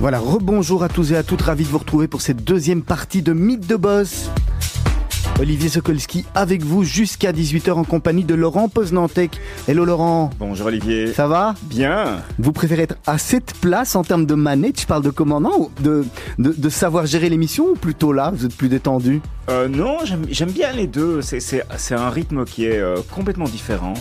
Voilà, rebonjour à tous et à toutes, ravi de vous retrouver pour cette deuxième partie de Mythe de Boss. Olivier Sokolski avec vous jusqu'à 18h en compagnie de Laurent Poznantec. Hello Laurent. Bonjour Olivier. Ça va? Bien. Vous préférez être à cette place en termes de manette, je parle de commandant, ou de, de, de savoir gérer l'émission ou plutôt là, vous êtes plus détendu? Euh, Non, j'aime bien les deux. C'est un rythme qui est euh, complètement différent.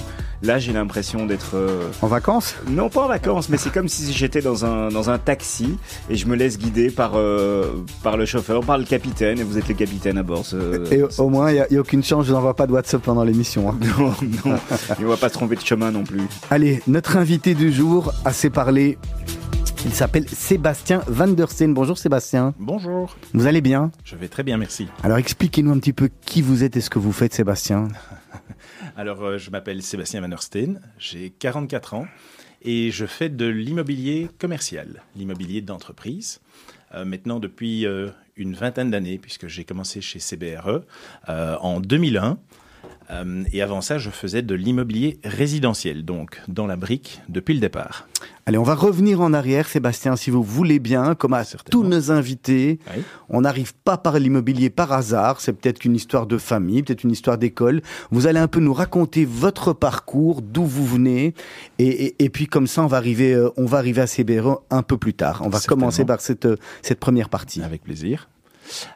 Là, j'ai l'impression d'être... Euh... En vacances? Non, pas en vacances, mais c'est comme si j'étais dans un, dans un taxi et je me laisse guider par, euh, par le chauffeur, par le capitaine, et vous êtes le capitaine à bord. Ce, et au moins, il n'y a, a, aucune chance, je n'envoie pas de WhatsApp pendant l'émission. Hein. Non, non, il ne va pas se tromper de chemin non plus. Allez, notre invité du jour a assez parlé. Il s'appelle Sébastien Van der Steen. Bonjour Sébastien. Bonjour. Vous allez bien? Je vais très bien, merci. Alors expliquez-nous un petit peu qui vous êtes et ce que vous faites Sébastien. Alors euh, je m'appelle Sébastien Van der Steen, j'ai 44 ans et je fais de l'immobilier commercial, l'immobilier d'entreprise. Euh, maintenant depuis euh, une vingtaine d'années, puisque j'ai commencé chez CBRE en 2001. Euh, et avant ça, je faisais de l'immobilier résidentiel, donc dans la brique depuis le départ. Allez, on va revenir en arrière, Sébastien, si vous voulez bien, comme à tous nos invités. Oui. On n'arrive pas par l'immobilier par hasard, c'est peut-être une histoire de famille, peut-être une histoire d'école. Vous allez un peu nous raconter votre parcours, d'où vous venez, et, et, et, puis comme ça, on va arriver, euh, on va arriver à CBRE un peu plus tard. On va commencer par cette, euh, cette première partie. Avec plaisir.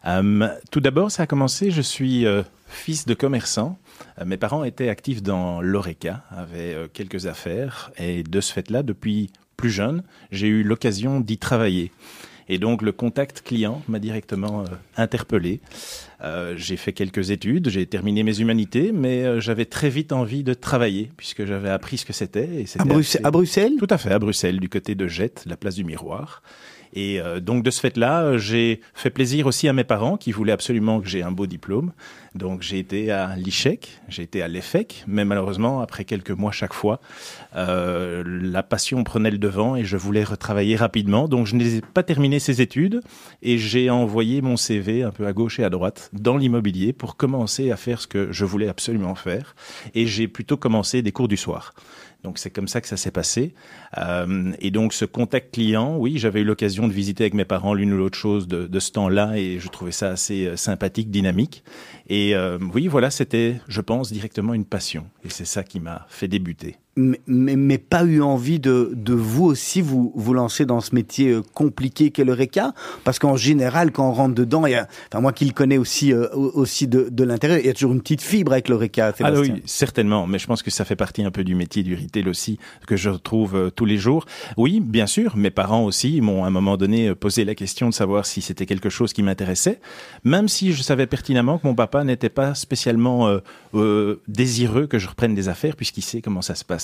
Euh, tout d'abord, ça a commencé, je suis fils de commerçant. Euh, mes parents étaient actifs dans l'ORECA, avaient euh, quelques affaires, et de ce fait-là, depuis plus jeune, j'ai eu l'occasion d'y travailler. Et donc le contact client m'a directement euh, interpellé. Euh, j'ai fait quelques études, j'ai terminé mes humanités, mais euh, j'avais très vite envie de travailler puisque j'avais appris ce que c'était. À, Bruxelles, assez... à Bruxelles? Tout à fait, à Bruxelles, du côté de Jette, la place du Miroir. Et euh, donc de ce fait-là, j'ai fait plaisir aussi à mes parents qui voulaient absolument que j'ai un beau diplôme. Donc j'ai été à l'ICHEC, j'ai été à l'EFEC, mais malheureusement, après quelques mois chaque fois, euh, la passion prenait le devant et je voulais retravailler rapidement. Donc je n'ai pas terminé ces études et j'ai envoyé mon CV un peu à gauche et à droite dans l'immobilier pour commencer à faire ce que je voulais absolument faire. Et j'ai plutôt commencé des cours du soir. Donc c'est comme ça que ça s'est passé. Euh, et donc ce contact client, oui, j'avais eu l'occasion de visiter avec mes parents l'une ou l'autre chose de, de ce temps-là et je trouvais ça assez euh, sympathique, dynamique. Et euh, oui, voilà, c'était, je pense, directement une passion. Et c'est ça qui m'a fait débuter. Mais, mais, mais, pas eu envie de, de vous aussi vous, vous lancer dans ce métier euh, compliqué qu'est le RECA Parce qu'en général, quand on rentre dedans, il y a, enfin moi qui le connais aussi, euh, aussi de, de l'intérieur, il y a toujours une petite fibre avec le RECA. Ah oui, certainement. Mais je pense que ça fait partie un peu du métier du retail aussi, que je retrouve euh, tous les jours. Oui, bien sûr, mes parents aussi m'ont à un moment donné posé la question de savoir si c'était quelque chose qui m'intéressait, même si je savais pertinemment que mon papa n'était pas spécialement euh, désireux que je reprenne des affaires puisqu'il sait comment ça se passe.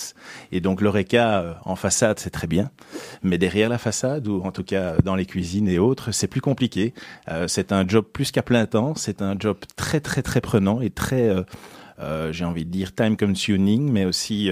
Et donc l'oreca euh, en façade, c'est très bien, mais derrière la façade ou en tout cas dans les cuisines et autres, c'est plus compliqué. Euh, c'est un job plus qu'à plein temps, c'est un job très très très prenant et très euh, euh, j'ai envie de dire time consuming, mais aussi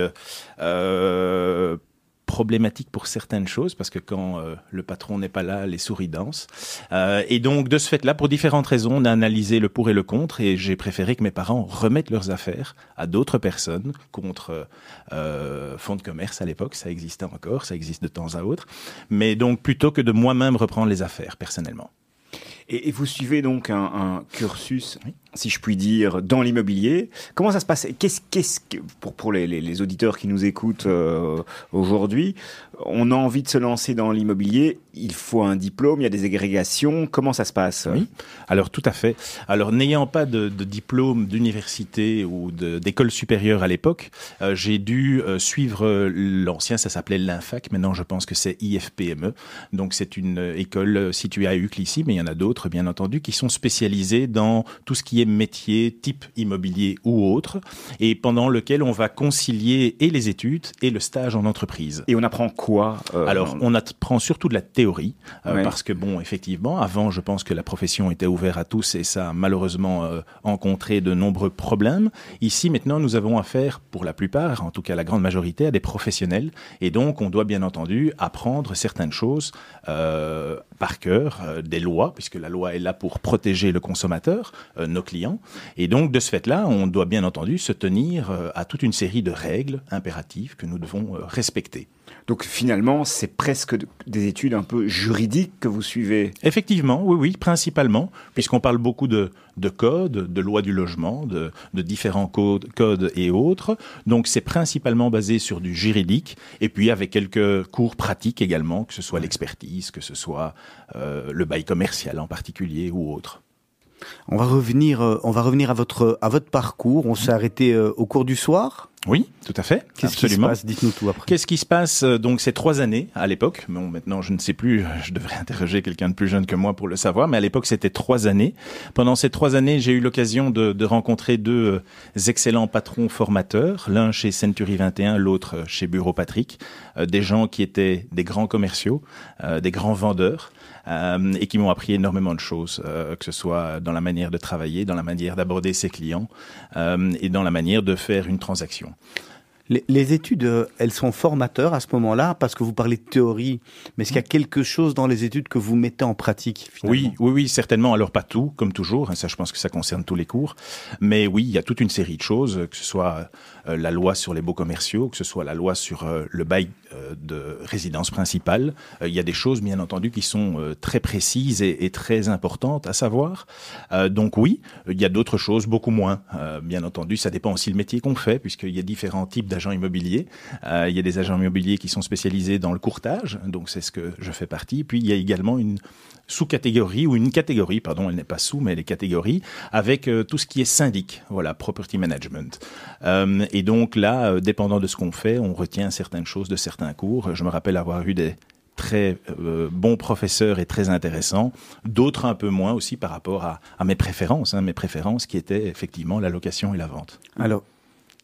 euh, problématique pour certaines choses parce que quand euh, le patron n'est pas là, les souris dansent. Euh, et donc de ce fait-là, pour différentes raisons, on a analysé le pour et le contre et j'ai préféré que mes parents remettent leurs affaires à d'autres personnes contre euh, fonds de commerce à l'époque, ça existait encore, ça existe de temps à autre, mais donc plutôt que de moi-même reprendre les affaires personnellement. Et, et, vous suivez donc un, un cursus, oui. Si je puis dire, dans l'immobilier. Comment ça se passe? Qu'est-ce, qu'est-ce que, pour, pour les, les, auditeurs qui nous écoutent euh, aujourd'hui, on a envie de se lancer dans l'immobilier, il faut un diplôme, il y a des agrégations. Comment ça se passe? Oui, alors tout à fait. Alors n'ayant pas de, diplôme d'université ou d'école supérieure à l'époque, euh, j'ai dû euh, suivre l'ancien, ça s'appelait l'INFAC, maintenant je pense que c'est IFPME. Donc c'est une école située à Uccle ici, mais il y en a d'autres bien entendu, qui sont spécialisés dans tout ce qui est est métier type immobilier ou autre, et pendant lequel on va concilier et les études et le stage en entreprise. Et on apprend quoi euh, Alors, on apprend surtout de la théorie, euh, parce que bon, effectivement, avant, je pense que la profession était ouverte à tous et ça a malheureusement euh, rencontré de nombreux problèmes. Ici, maintenant, nous avons affaire, pour la plupart, en tout cas la grande majorité, à des professionnels, et donc on doit bien entendu apprendre certaines choses par cœur, des lois, puisque la loi est là pour protéger le consommateur, nos clients, et donc de ce fait-là, on doit bien entendu se tenir à toute une série de règles impératives que nous devons respecter. Donc finalement, c'est presque des études un peu juridiques que vous suivez. Effectivement, oui, oui, principalement, puisqu'on parle beaucoup de, de codes, de lois du logement, de, de différents codes, codes, et autres. Donc c'est principalement basé sur du juridique, et puis avec quelques cours pratiques également, que ce soit l'expertise, que ce soit euh, le bail commercial en particulier ou autre. On va revenir, euh, on va revenir à votre à votre parcours. On s'est arrêté euh, au cours du soir. Oui, tout à fait. Qu'est-ce qui se passe? Dites-nous tout après. Qu'est-ce qui se passe euh, donc ces trois années à l'époque? Bon, maintenant je ne sais plus. Je devrais interroger quelqu'un de plus jeune que moi pour le savoir. Mais à l'époque c'était trois années. Pendant ces trois années, j'ai eu l'occasion de, de, rencontrer deux excellents patrons formateurs. L'un chez Century 21, l'autre chez Bureau Patrick. des gens qui étaient des grands commerciaux, des grands vendeurs. Euh, et qui m'ont appris énormément de choses, euh, que ce soit dans la manière de travailler, dans la manière d'aborder ses clients euh, et dans la manière de faire une transaction. Les, études, elles sont formateurs à ce moment-là parce que vous parlez de théorie, mais est-ce qu'il y a quelque chose dans les études que vous mettez en pratique finalement? Oui, oui, oui, certainement. Alors pas tout, comme toujours. Hein, ça, je pense que ça concerne tous les cours. Mais oui, il y a toute une série de choses, que ce soit euh, la loi sur les baux commerciaux, que ce soit la loi sur euh, le bail euh, de résidence principale. Il y a des choses, bien entendu, qui sont très précises et, très importantes à savoir. donc oui, il y a d'autres choses, beaucoup moins. bien entendu, ça dépend aussi le métier qu'on fait, puisqu'il y a différents types immobiliers. il y a des agents immobiliers qui sont spécialisés dans le courtage, donc c'est ce que je fais partie. Puis il y a également une sous-catégorie ou une catégorie, pardon, elle n'est pas sous, mais elle est catégorie, avec tout ce qui est syndic, voilà, property management. Euh, et donc là, euh, dépendant de ce qu'on fait, on retient certaines choses de certains cours. Je me rappelle avoir eu des très euh, bons professeurs et très intéressants, d'autres un peu moins aussi par rapport à, mes préférences, hein, mes préférences qui étaient effectivement la location et la vente. Alors,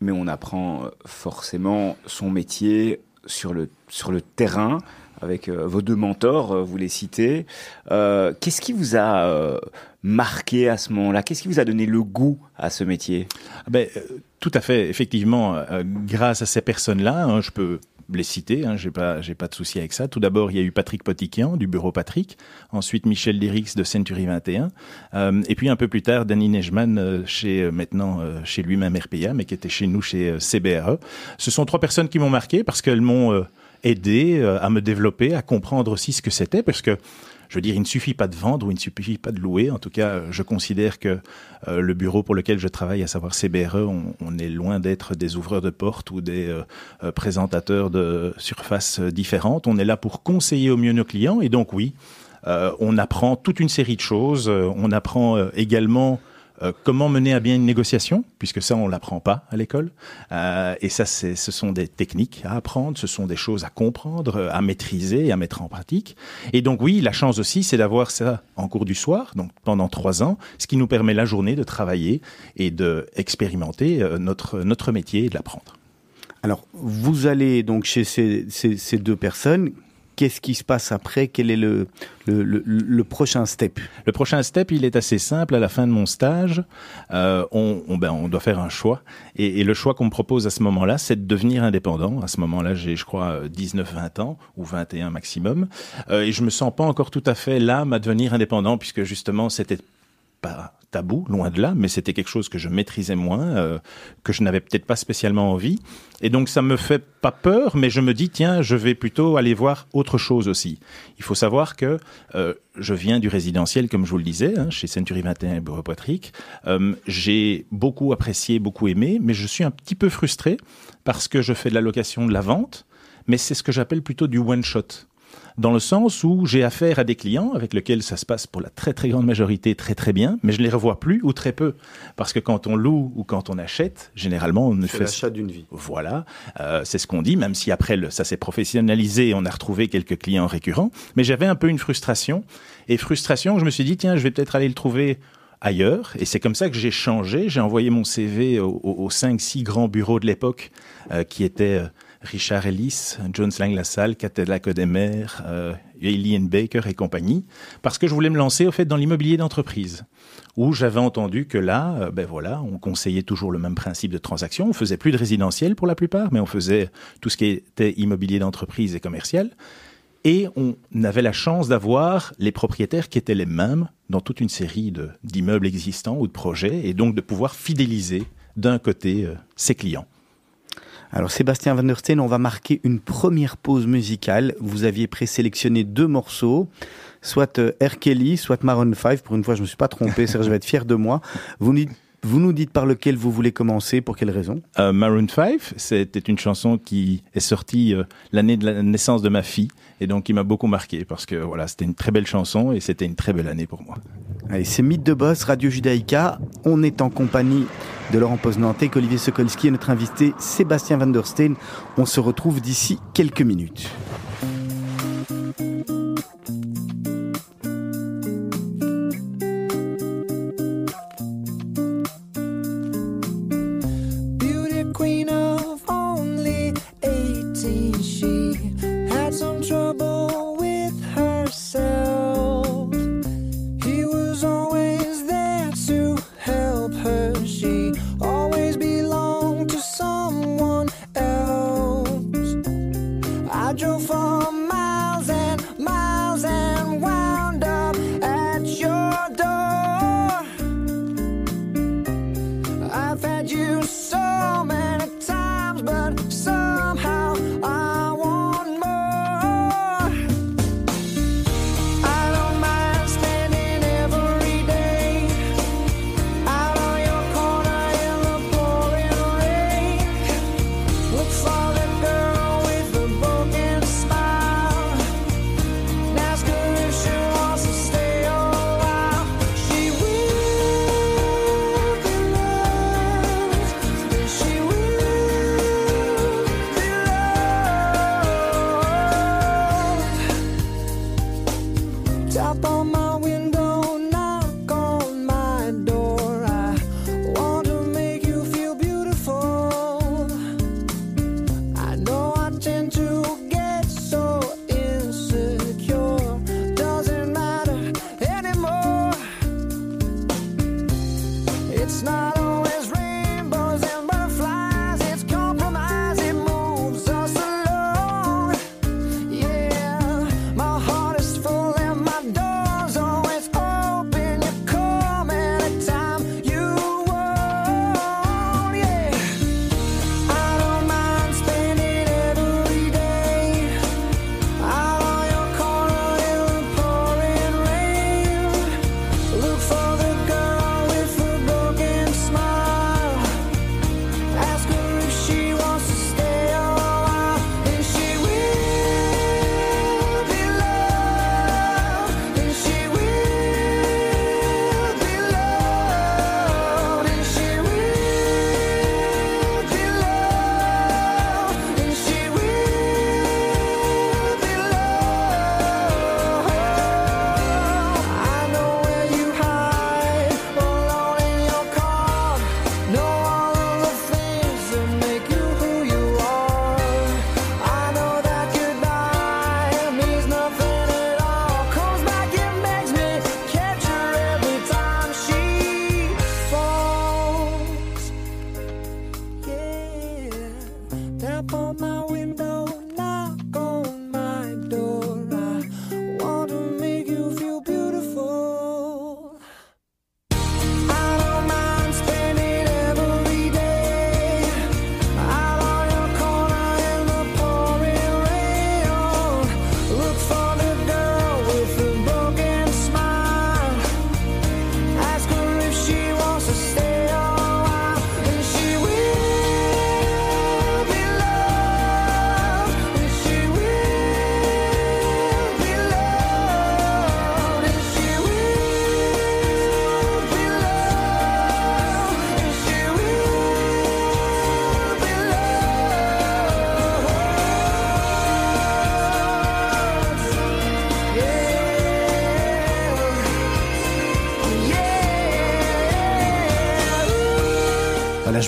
mais on apprend forcément son métier sur le, sur le terrain avec vos deux mentors, vous les citez. Qu'est-ce qui vous a marqué à ce moment-là? Qu'est-ce qui vous a donné le goût à ce métier? Ah ben, tout à fait, effectivement, euh, grâce à ces personnes-là, hein, je peux les citer, hein, j'ai pas, pas de souci avec ça. Tout d'abord, il y a eu Patrick Potiquian du bureau Patrick, ensuite Michel Lyrix de Century 21, euh, et puis un peu plus tard Danny Nejman euh, chez maintenant chez lui-même RPA, mais qui était chez nous chez CBRE. Ce sont trois personnes qui m'ont marqué parce qu'elles m'ont aidé à me développer, à comprendre aussi ce que c'était, parce que je veux dire, il ne suffit pas de vendre ou il ne suffit pas de louer. En tout cas, je considère que euh, le bureau pour lequel je travaille, à savoir CBRE, on, est loin d'être des ouvreurs de portes ou des euh, euh, présentateurs de surfaces différentes. On est là pour conseiller au mieux nos clients. Et donc, oui, on apprend toute une série de choses. on apprend également euh, comment mener à bien une négociation, puisque ça, on l'apprend pas à l'école. Euh, et ça, ce sont des techniques à apprendre, ce sont des choses à comprendre, à maîtriser à mettre en pratique. Et donc, oui, la chance aussi, c'est d'avoir ça en cours du soir, donc pendant trois ans, ce qui nous permet la journée de travailler et d'expérimenter euh, notre, notre métier et de l'apprendre. Alors, vous allez donc chez ces, ces deux personnes qu'est-ce qui se passe après? Quel est le, le, le, prochain step? Le prochain step, il est assez simple. À la fin de mon stage, euh, on, ben, on doit faire un choix. Et, le choix qu'on me propose à ce moment-là, c'est de devenir indépendant. À ce moment-là, j'ai, je crois, 19-20 ans, ou 21 maximum. Euh, et je me sens pas encore tout à fait là à devenir indépendant, puisque justement, c'était pas tabou, loin de là, mais c'était quelque chose que je maîtrisais moins, euh, que je n'avais peut-être pas spécialement envie. Et donc ça me fait pas peur, mais je me dis tiens, je vais plutôt aller voir autre chose aussi. Il faut savoir que euh, je viens du résidentiel, comme je vous le disais, hein, chez Century 21 et Bureau. Euh, j'ai beaucoup apprécié, beaucoup aimé, mais je suis un petit peu frustré parce que je fais de la location, de la vente, mais c'est ce que j'appelle plutôt du one shot dans le sens où j'ai affaire à des clients avec lesquels ça se passe pour la très très grande majorité très très bien, mais je les revois plus ou très peu. Parce que quand on loue ou quand on achète, généralement on ne fait... l'achat d'une vie. Voilà, euh, c'est ce qu'on dit, même si après le, ça s'est professionnalisé et on a retrouvé quelques clients récurrents. Mais j'avais un peu une frustration. Et frustration, je me suis dit, tiens, je vais peut-être aller le trouver ailleurs. Et c'est comme ça que j'ai changé. J'ai envoyé mon CV aux, cinq, six grands bureaux de l'époque, euh, qui étaient euh, Richard Ellis, John Slang-Lassalle, Catella Codemer, euh, Baker et compagnie, parce que je voulais me lancer au fait dans l'immobilier d'entreprise, où j'avais entendu que là, euh, ben voilà, on conseillait toujours le même principe de transaction. On faisait plus de résidentiel pour la plupart, mais on faisait tout ce qui était immobilier d'entreprise et commercial. Et on avait la chance d'avoir les propriétaires qui étaient les mêmes dans toute une série d'immeubles existants ou de projets, et donc de pouvoir fidéliser d'un côté euh, ses clients. Alors Sébastien Van der Steen, on va marquer une première pause musicale. Vous aviez présélectionné deux morceaux, soit euh, R. Kelly, soit Maroon 5. Pour une fois, je ne me suis pas trompé, Serge vais être fier de moi. Vous vous nous dites par lequel vous voulez commencer, pour quelle raison? Euh, Maroon 5, c'était une chanson qui est sortie euh, l'année de la naissance de ma fille et donc qui m'a beaucoup marqué parce que voilà, c'était une très belle chanson et c'était une très belle année pour moi. Allez, c'est Mythe de Boss, Radio Judaïka. On est en compagnie de Laurent Poznantek, Olivier Sokolski et notre invité Sébastien Van der Steen. On se retrouve d'ici quelques minutes.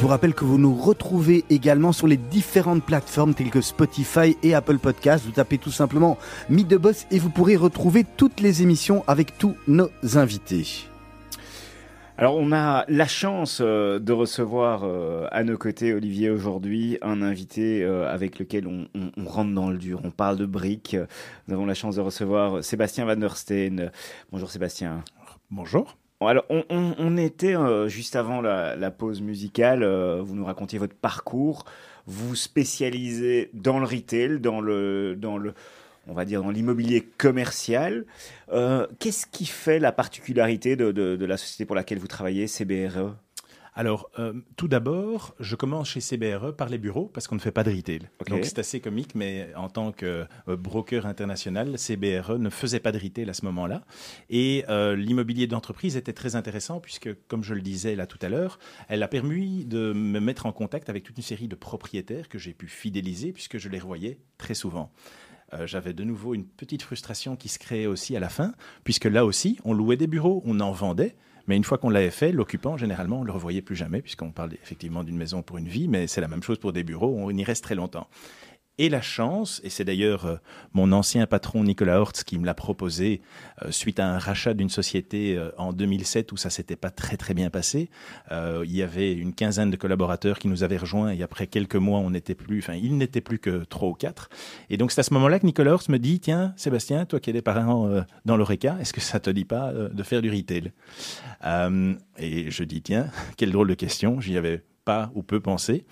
Vous rappelle que vous nous retrouvez également sur les différentes plateformes telles que Spotify et Apple Podcasts. Vous tapez tout simplement Mythe de Boss et vous pourrez retrouver toutes les émissions avec tous nos invités. Alors on a la chance euh, de recevoir euh, à nos côtés Olivier aujourd'hui un invité euh, avec lequel on, rentre dans le dur. On parle de briques. Nous avons la chance de recevoir Sébastien Van der Steen. Bonjour Sébastien. Bonjour. Alors on, était juste avant la, pause musicale. vous nous racontiez votre parcours. Vous spécialisez dans le retail, dans le dans le on va dire, dans l'immobilier commercial. Euh, qu'est-ce qui fait la particularité de, la société pour laquelle vous travaillez, CBRE alors, euh, tout d'abord, je commence chez CBRE par les bureaux parce qu'on ne fait pas de retail. Donc, c'est assez comique, mais en tant que euh, broker international, CBRE ne faisait pas de retail à ce moment-là. Et l'immobilier d'entreprise était très intéressant puisque, comme je le disais là tout à l'heure, elle a permis de me mettre en contact avec toute une série de propriétaires que j'ai pu fidéliser puisque je les revoyais très souvent. Euh, j'avais de nouveau une petite frustration qui se créait aussi à la fin, puisque là aussi, on louait des bureaux, on en vendait, mais une fois qu'on l'avait fait, l'occupant, généralement, on ne le revoyait plus jamais, puisqu'on parle effectivement d'une maison pour une vie, mais c'est la même chose pour des bureaux, on y reste très longtemps et la chance, et c'est d'ailleurs euh, mon ancien patron Nicolas Hortz qui me l'a proposé euh, suite à un rachat d'une société euh, en 2007 où ça s'était pas très très bien passé. il y avait une quinzaine de collaborateurs qui nous avaient rejoints et après quelques mois, on n'était plus, enfin, il n'était plus que trois ou quatre. Et donc c'est à ce moment-là que Nicolas Hortz me dit, tiens, Sébastien, toi qui es des parents dans l'Oreca, est-ce que ça te dit pas de faire du retail? Et je dis, tiens, quelle drôle de question, j'y avais pas ou peu pensé.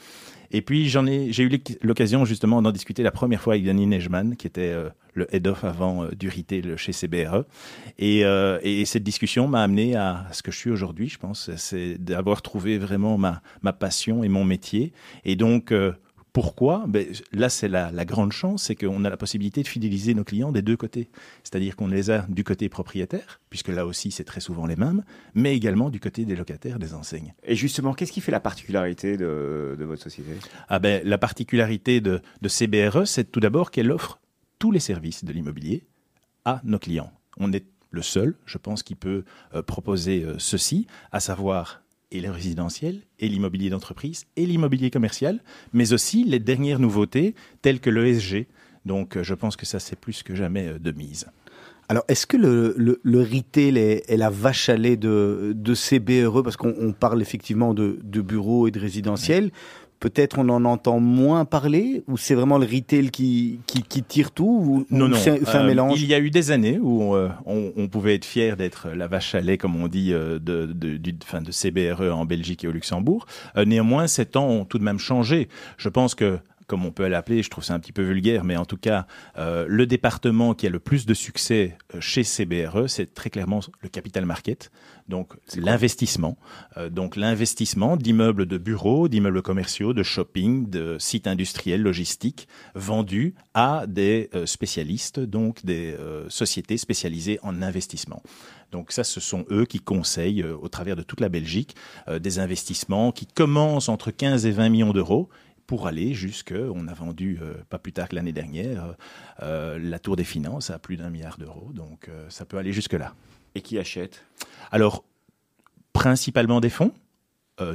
Et puis j'en ai, j'ai eu l'occasion justement d'en discuter la première fois avec Danny Nejman, qui était euh, le head of avant euh, chez CBRE. Et, euh, et cette discussion m'a amené à, ce que je suis aujourd'hui, je pense, c'est d'avoir trouvé vraiment ma, ma passion et mon métier. Et donc pourquoi? Ben, Là, c'est la, grande chance, c'est qu'on a la possibilité de fidéliser nos clients des deux côtés. C'est-à-dire qu'on les a du côté propriétaire, puisque là aussi, c'est très souvent les mêmes, mais également du côté des locataires, des enseignes. Et justement, qu'est-ce qui fait la particularité de, votre société? Ah ben, La particularité de, de CBRE, c'est tout d'abord qu'elle offre tous les services de l'immobilier à nos clients. On est le seul, je pense, qui peut euh, proposer euh, ceci, à savoir et le résidentiel, et l'immobilier d'entreprise, et l'immobilier commercial, mais aussi les dernières nouveautés telles que l'ESG. Donc euh, je pense que ça, c'est plus que jamais euh, de mise. Alors, est-ce que le, le, retail est, la vache à lait de, de CBRE Parce qu'on parle effectivement de, de bureaux et de résidentiels peut-être on en entend moins parler ou c'est vraiment le retail qui, qui, tire tout ou, Non, non. C'est un euh, mélange? Il y a eu des années où euh, on, pouvait être fier d'être la vache à lait, comme on dit, euh, de, de, du, fin, de CBRE en Belgique et au Luxembourg. néanmoins, ces temps ont tout de même changé. Je pense que comme on peut l'appeler, je trouve ça un petit peu vulgaire, mais en tout cas, euh, le département qui a le plus de succès euh, chez CBRE, c'est très clairement le capital market, donc l'investissement. Euh, donc l'investissement d'immeubles de bureaux, d'immeubles commerciaux, de shopping, de sites industriels, logistiques, vendus à des spécialistes, donc des sociétés spécialisées en investissement. Donc ça, ce sont eux qui conseillent au travers de toute la Belgique des investissements qui commencent entre 15 et 20 millions d'euros pour aller jusque, on a vendu euh, pas plus tard que l'année dernière, euh, euh, la Tour des Finances à plus d'un milliard d'euros. Donc ça peut aller jusque-là. Et qui achète? Alors, principalement des fonds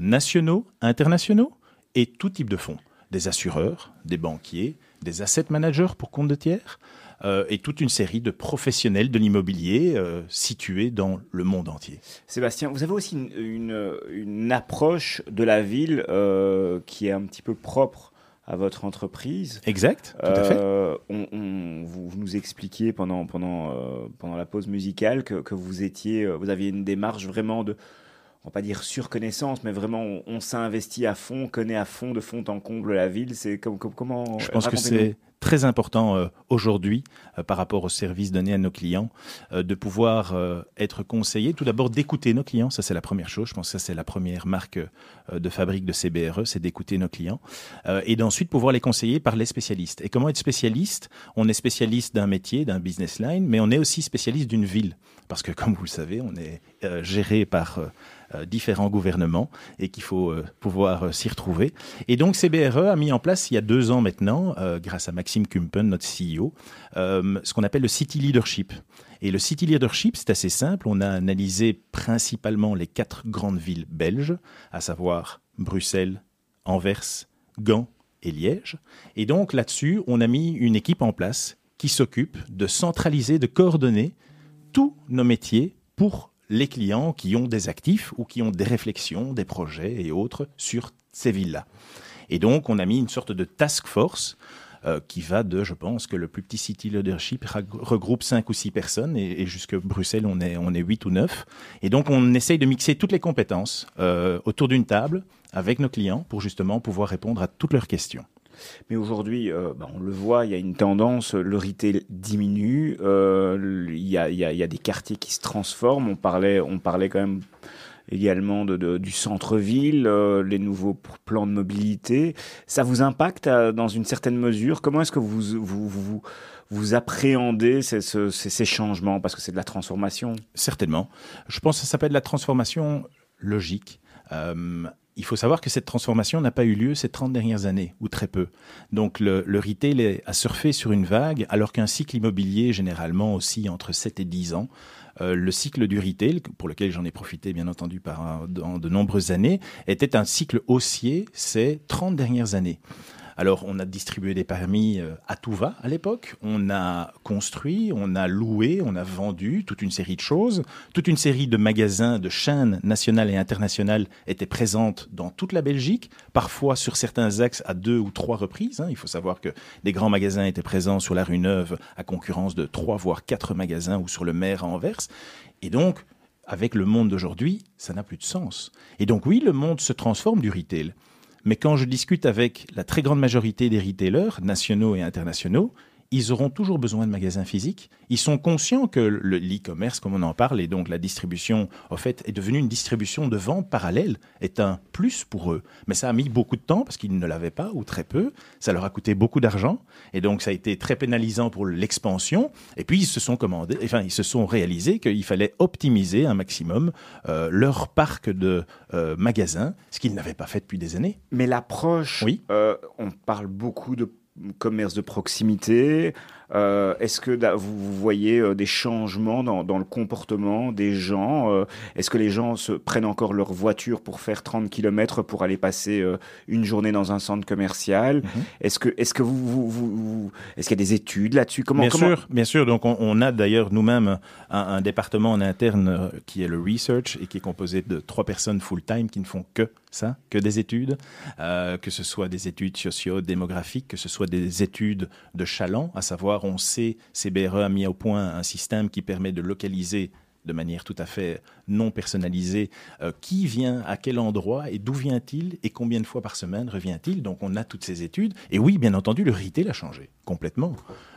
nationaux, internationaux et tout type de fonds. Des assureurs, des banquiers, des asset managers pour compte de tiers, et toute une série de professionnels de l'immobilier euh, situés dans le monde entier. Sébastien, vous avez aussi une, approche de la ville euh, qui est un petit peu propre à votre entreprise. Exact, tout à fait. On, vous, nous expliquiez pendant, pendant, pendant la pause musicale que, que, vous étiez, vous aviez une démarche vraiment de, on va pas dire surconnaissance, mais vraiment on, s'est investi à fond, on connaît à fond, de fond en comble la ville. C'est comme, comment Je pense que c'est très important euh, aujourd'hui euh, par rapport aux services donnés à nos clients, euh, de pouvoir être conseillé. Tout d'abord, d'écouter nos clients, ça c'est la première chose. Je pense que ça c'est la première marque de fabrique de CBRE, c'est d'écouter nos clients. et d'ensuite pouvoir les conseiller par les spécialistes. Et comment être spécialiste? On est spécialiste d'un métier, d'un business line, mais on est aussi spécialiste d'une ville. Parce que comme vous le savez, on est géré par différents gouvernements et qu'il faut euh, pouvoir euh, s'y retrouver. Et donc CBRE a mis en place il y a deux ans maintenant, grâce à Maxime Kumpen, notre CEO, ce qu'on appelle le City Leadership. Et le City Leadership, c'est assez simple. On a analysé principalement les quatre grandes villes belges, à savoir Bruxelles, Anvers, Gand et Liège. Et donc là-dessus, on a mis une équipe en place qui s'occupe de centraliser, de coordonner tous nos métiers pour les clients qui ont des actifs ou qui ont des réflexions, des projets et autres sur ces villes-là. Et donc, on a mis une sorte de task force euh, qui va de, je pense, que le plus petit City Leadership regroupe cinq ou six personnes et, et jusque Bruxelles, on est, on est 8 ou 9. Et donc, on essaye de mixer toutes les compétences euh, autour d'une table avec nos clients pour justement pouvoir répondre à toutes leurs questions. Mais aujourd'hui, euh, bah, on le voit, il y a une tendance, le diminue, euh, il, y a, des quartiers qui se transforment. On parlait, on parlait quand même également du centre-ville, euh, les nouveaux plans de mobilité. Ça vous impacte dans une certaine mesure? Comment est-ce que vous, vous, appréhendez ces, changements? Parce que c'est de la transformation. Certainement. Je pense que ça s'appelle la transformation logique. Il faut savoir que cette transformation n'a pas eu lieu ces 30 dernières années, ou très peu. Donc le, le retail a surfé sur une vague, alors qu'un cycle immobilier, généralement aussi entre 7 et 10 ans, euh, le cycle du retail, pour lequel j'en ai profité bien entendu par, dans de nombreuses années, était un cycle haussier ces 30 dernières années. Alors, on a distribué des permis euh, à tout va à l'époque. On a construit, on a loué, on a vendu toute une série de choses. Toute une série de magasins, de chaînes nationales et internationales étaient présentes dans toute la Belgique, parfois sur certains axes à deux ou trois reprises. Hein. Il faut savoir que des grands magasins étaient présents sur la rue Neuve à concurrence de trois voire quatre magasins ou sur le maire à Anvers. Et donc, avec le monde d'aujourd'hui, ça n'a plus de sens. Et donc oui, le monde se transforme du retail. Mais quand je discute avec la très grande majorité des retailers, nationaux et internationaux, ils auront toujours besoin de magasins physiques. Ils sont conscients que l'e-commerce, comme on en parle, et donc la distribution, en fait, est devenue une distribution de vente parallèle, est un plus pour eux. Mais ça a mis beaucoup de temps parce qu'ils ne l'avaient pas ou très peu. Ça leur a coûté beaucoup d'argent et donc ça a été très pénalisant pour l'expansion. Et puis ils se sont commandés, enfin ils se sont réalisés qu'il fallait optimiser un maximum euh, leur parc de euh, magasins, ce qu'ils n'avaient pas fait depuis des années. Mais l'approche, oui. Euh, on parle beaucoup de commerce de proximité euh, Est-ce que vous, vous voyez euh, des changements dans, dans, le comportement des gens euh, Est-ce que les gens se prennent encore leur voiture pour faire 30 km pour aller passer euh, une journée dans un centre commercial? Mm -hmm. Est-ce que, est-ce que vous, vous, vous est-ce qu'il y a des études là-dessus? Comment Bien comment... sûr, bien sûr. Donc on, on a d'ailleurs nous-mêmes un, un, département en interne qui est le research et qui est composé de trois personnes full-time qui ne font que ça, que des études, que ce soit des études socio-démographiques, que ce soit des études de chaland, à savoir on sait, CBRE a mis au point un système qui permet de localiser de manière tout à fait non personnalisée euh, qui vient à quel endroit et d'où vient-il et combien de fois par semaine revient-il. Donc on a toutes ces études. Et oui, bien entendu, le retail a changé complètement.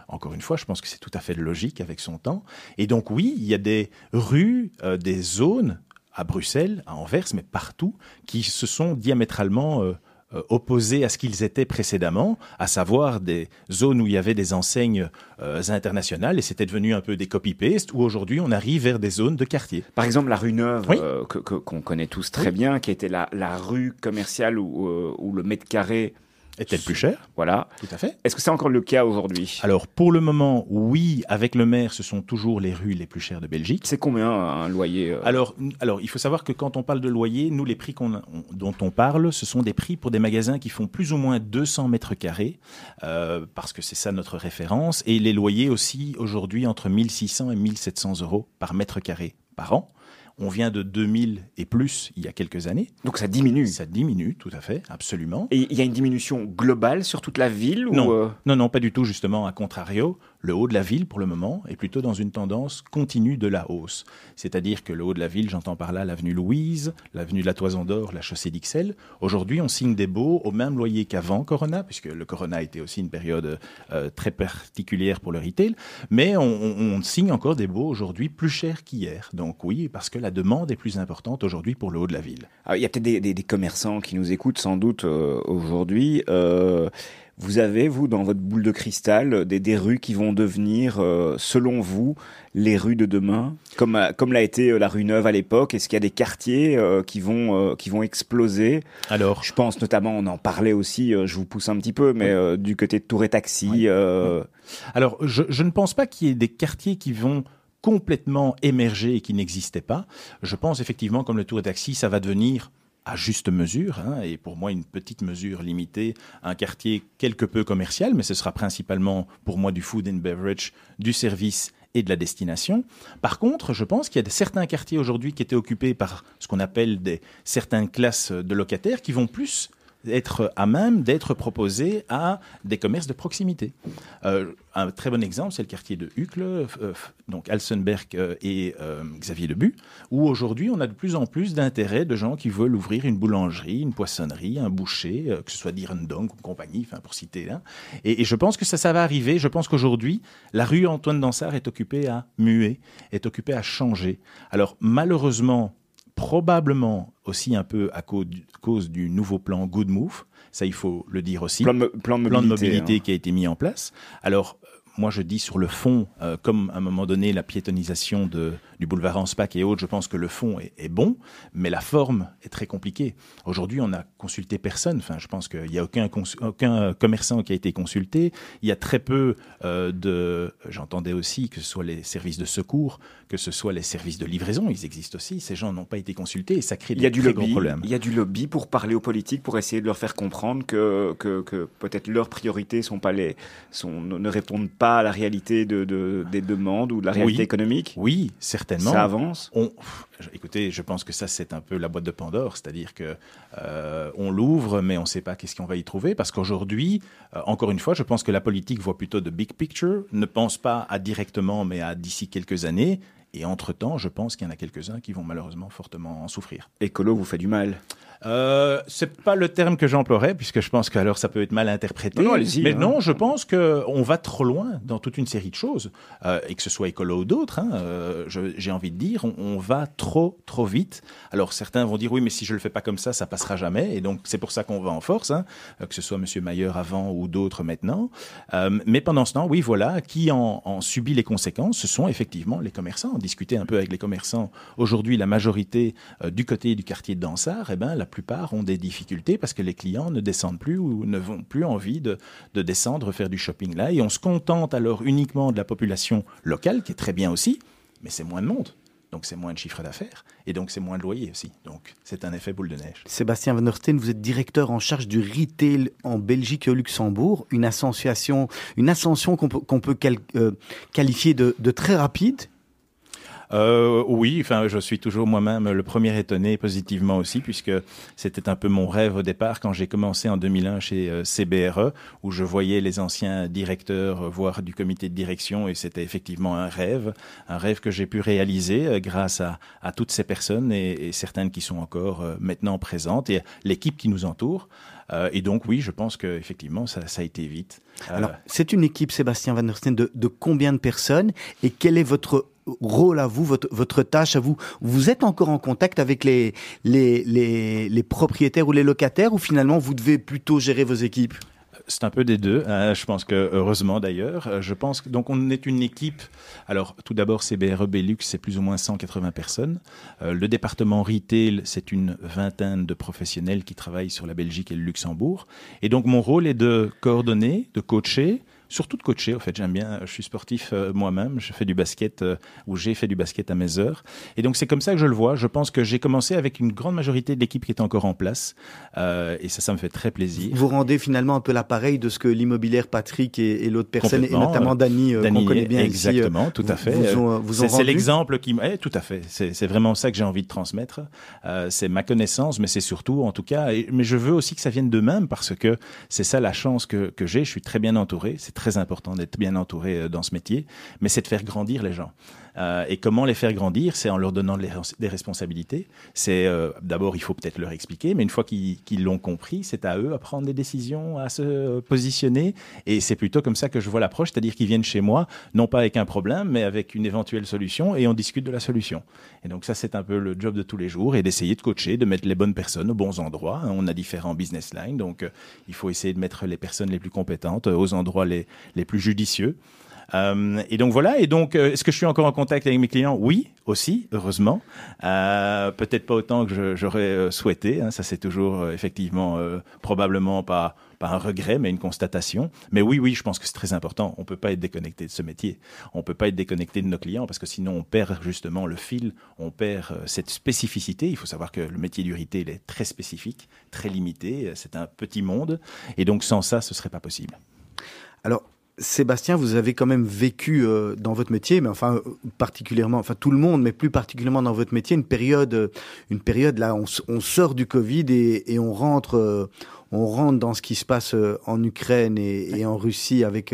Encore une fois, je pense que c'est tout à fait logique avec son temps. Et donc oui, il y a des rues, euh, des zones à Bruxelles, à Anvers, mais partout, qui se sont diamétralement euh, euh, opposés à ce qu'ils étaient précédemment, à savoir des zones où il y avait des enseignes euh, internationales et c'était devenu un peu des copy-paste, où aujourd'hui on arrive vers des zones de quartier. Par exemple, la rue Neuve, oui. euh, qu'on que, connaît tous très oui. bien, qui était la, la rue commerciale où, euh, où le mètre carré est-elle plus chère? Voilà. Tout à fait. Est-ce que c'est encore le cas aujourd'hui? Alors, pour le moment, oui, avec le maire, ce sont toujours les rues les plus chères de Belgique. C'est combien un loyer euh... alors, alors, il faut savoir que quand on parle de loyer, nous, les prix on, on, dont on parle, ce sont des prix pour des magasins qui font plus ou moins 200 mètres carrés, euh, parce que c'est ça notre référence, et les loyers aussi, aujourd'hui, entre 1600 et 1700 euros par mètre carré par an. On vient de 2000 et plus il y a quelques années. Donc ça diminue. Ça diminue, tout à fait, absolument. Et il y a une diminution globale sur toute la ville Non, ou euh... non, non, pas du tout. Justement, à contrario, le haut de la ville, pour le moment, est plutôt dans une tendance continue de la hausse. C'est-à-dire que le haut de la ville, j'entends par là l'avenue Louise, l'avenue de la Toison d'Or, la chaussée d'Ixelles. Aujourd'hui, on signe des baux au même loyer qu'avant Corona, puisque le Corona était aussi une période euh, très particulière pour le retail. Mais on, on, on signe encore des baux aujourd'hui plus chers qu'hier. Donc oui, parce que la demande est plus importante aujourd'hui pour le haut de la ville. Alors, il y a peut-être des, des, des, commerçants qui nous écoutent sans doute euh, aujourd'hui. Euh, vous avez, vous, dans votre boule de cristal, des, des rues qui vont devenir, euh, selon vous, les rues de demain, comme, comme l'a été la rue Neuve à l'époque? Est-ce qu'il y a des quartiers euh, qui, vont, euh, qui vont exploser? Alors, Je pense notamment, on en parlait aussi, je vous pousse un petit peu, mais oui. du côté de Tour et Taxi. Oui. Oui. Alors, je, je ne pense pas qu'il y ait des quartiers qui vont complètement émerger et qui n'existaient pas. Je pense effectivement, comme le Tour et Taxi, ça va devenir à juste mesure, hein, et pour moi une petite mesure limitée un quartier quelque peu commercial, mais ce sera principalement pour moi du food and beverage, du service et de la destination. Par contre, je pense qu'il y a certains quartiers aujourd'hui qui étaient occupés par ce qu'on appelle des certaines classes de locataires qui vont plus être à même d'être proposé à des commerces de proximité. Euh, un très bon exemple, c'est le quartier de Hucle, euh, donc Alsenberg euh, et Xavier Debu, où aujourd'hui on a de plus en plus d'intérêt de gens qui veulent ouvrir une boulangerie, une poissonnerie, un boucher, que ce soit d'Irendong ou compagnie, pour citer et, je pense que ça, ça va arriver. Je pense qu'aujourd'hui, la rue Antoine Dansard est occupée à muer, est occupée à changer. Alors malheureusement, probablement aussi un peu à cause du, nouveau plan Good Move. Ça, il faut le dire aussi. Plan, plan de mobilité, hein. qui a été mis en place. Alors, moi, je dis sur le fond, euh, comme à un moment donné, la piétonisation de, du boulevard Anspach et autres, je pense que le fond est, bon, mais la forme est très compliquée. Aujourd'hui, on n'a consulté personne. Enfin, je pense qu'il n'y a aucun, aucun commerçant qui a été consulté. Il y a très peu euh, de. J'entendais aussi que ce soit les services de secours, que ce soit les services de livraison, ils existent aussi. Ces gens n'ont pas été consultés et ça crée des il y a du lobby, problèmes. Il y a du lobby pour parler aux politiques, pour essayer de leur faire comprendre que, que, que peut-être leurs priorités sont pas les, sont, ne répondent pas à la réalité de, des demandes ou de la réalité économique Oui, certainement. Ça avance on, Écoutez, je pense que ça, c'est un peu la boîte de Pandore, c'est-à-dire que euh, on l'ouvre, mais on ne sait pas qu'est-ce qu'on va y trouver, parce qu'aujourd'hui, euh, encore une fois, je pense que la politique voit plutôt de big picture, ne pense pas à directement, mais à d'ici quelques années, et entre-temps, je pense qu'il y en a quelques-uns qui vont malheureusement fortement en souffrir. Écolo vous fait du mal euh, c'est pas le terme que j'emploierais, puisque je pense qu'alors ça peut être mal interprété. Non, mais hein. non, je pense qu'on va trop loin dans toute une série de choses, euh, et que ce soit écolo ou d'autres, hein, euh, j'ai envie de dire, on, va trop, trop vite. Alors certains vont dire, oui, mais si je le fais pas comme ça, ça passera jamais, et donc c'est pour ça qu'on va en force, hein, que ce soit Monsieur Mayer avant ou d'autres maintenant. Euh, mais pendant ce temps, oui, voilà, qui en, en subit les conséquences, ce sont effectivement les commerçants. Discuter un peu avec les commerçants, aujourd'hui, la majorité euh, du côté du quartier de Dansard, eh ben, la plupart ont des difficultés parce que les clients ne descendent plus ou ne vont plus envie de, descendre faire du shopping là. Et on se contente alors uniquement de la population locale, qui est très bien aussi, mais c'est moins de monde. Donc c'est moins de chiffre d'affaires et donc c'est moins de loyer aussi. Donc c'est un effet boule de neige. Sébastien Van Orsten, vous êtes directeur en charge du retail en Belgique et au Luxembourg, une ascension, qu'on peut, euh, qualifier de, de très rapide euh, Oui, enfin, je suis toujours moi-même le premier étonné positivement aussi, puisque c'était un peu mon rêve au départ quand j'ai commencé en 2001 chez euh, CBRE, où je voyais les anciens directeurs, euh, voire du comité de direction, et c'était effectivement un rêve, un rêve que j'ai pu réaliser euh, grâce à, toutes ces personnes et, et, certaines qui sont encore maintenant présentes et l'équipe qui nous entoure. Euh, et donc oui, je pense qu'effectivement, ça, ça a été vite. Alors, c'est une équipe, Sébastien Van der Steen, de, de combien de personnes et quel est votre rôle à vous, votre, votre tâche à vous? Vous êtes encore en contact avec les, les, les, les propriétaires ou les locataires ou finalement vous devez plutôt gérer vos équipes? C'est un peu des deux. Hein. je pense que heureusement d'ailleurs. Euh, je pense que donc on est une équipe. Alors tout d'abord CBRE Belux, c'est plus ou moins 180 personnes. Euh, le département retail, c'est une vingtaine de professionnels qui travaillent sur la Belgique et le Luxembourg. Et donc mon rôle est de coordonner, de coacher, surtout de coacher. En fait, j'aime bien. Je suis sportif euh, moi-même. Je fais du basket euh, ou j'ai fait du basket à mes heures. Et donc c'est comme ça que je le vois. Je pense que j'ai commencé avec une grande majorité de l'équipe qui était encore en place. Euh, et ça, ça me fait très plaisir. Vous rendez finalement un peu l'appareil de ce que l'immobilière Patrick et, l'autre personne, et notamment Dany, qu'on connaît bien exactement, ici, tout à fait. c'est l'exemple qui, eh, tout à fait. C'est vraiment ça que j'ai envie de transmettre. c'est ma connaissance, mais c'est surtout, en tout cas, mais je veux aussi que ça vienne d'eux-mêmes parce que c'est ça la chance que, que j'ai. Je suis très bien entouré. C'est très important d'être bien entouré euh, dans ce métier, mais c'est de faire grandir les gens. Euh, et comment les faire grandir C'est en leur donnant des responsabilités. C'est euh, d'abord, il faut peut-être leur expliquer, mais une fois qu'ils l'ont compris, c'est à eux à prendre des décisions, à se positionner. Et c'est plutôt comme ça que je vois l'approche, c'est-à-dire qu'ils viennent chez moi, non pas avec un problème, mais avec une éventuelle solution, et on discute de la solution. Et donc ça, c'est un peu le job de tous les jours, et d'essayer de coacher, de mettre les bonnes personnes aux bons endroits. On a différents business lines, donc il faut essayer de mettre les personnes les plus compétentes aux endroits les, les plus judicieux. Euh, et donc voilà. Et donc, euh, est-ce que je suis encore en contact avec mes clients? Oui, aussi, heureusement. Euh, Peut-être pas autant que j'aurais euh, souhaité. Hein. Ça, c'est toujours euh, effectivement probablement pas pas un regret, mais une constatation. Mais oui, oui, je pense que c'est très important. On peut pas être déconnecté de ce métier. On peut pas être déconnecté de nos clients parce que sinon on perd justement le fil, on perd cette spécificité. Il faut savoir que le métier du retail est très spécifique, très limité. C'est un petit monde. Et donc sans ça, ce serait pas possible. Alors, Sébastien, vous avez quand même vécu euh, dans votre métier, mais enfin euh, particulièrement, enfin tout le monde, mais plus particulièrement dans votre métier, une période, euh, une période là, on, on sort du Covid et, et on rentre, on rentre dans ce qui se passe en Ukraine et, et en Russie avec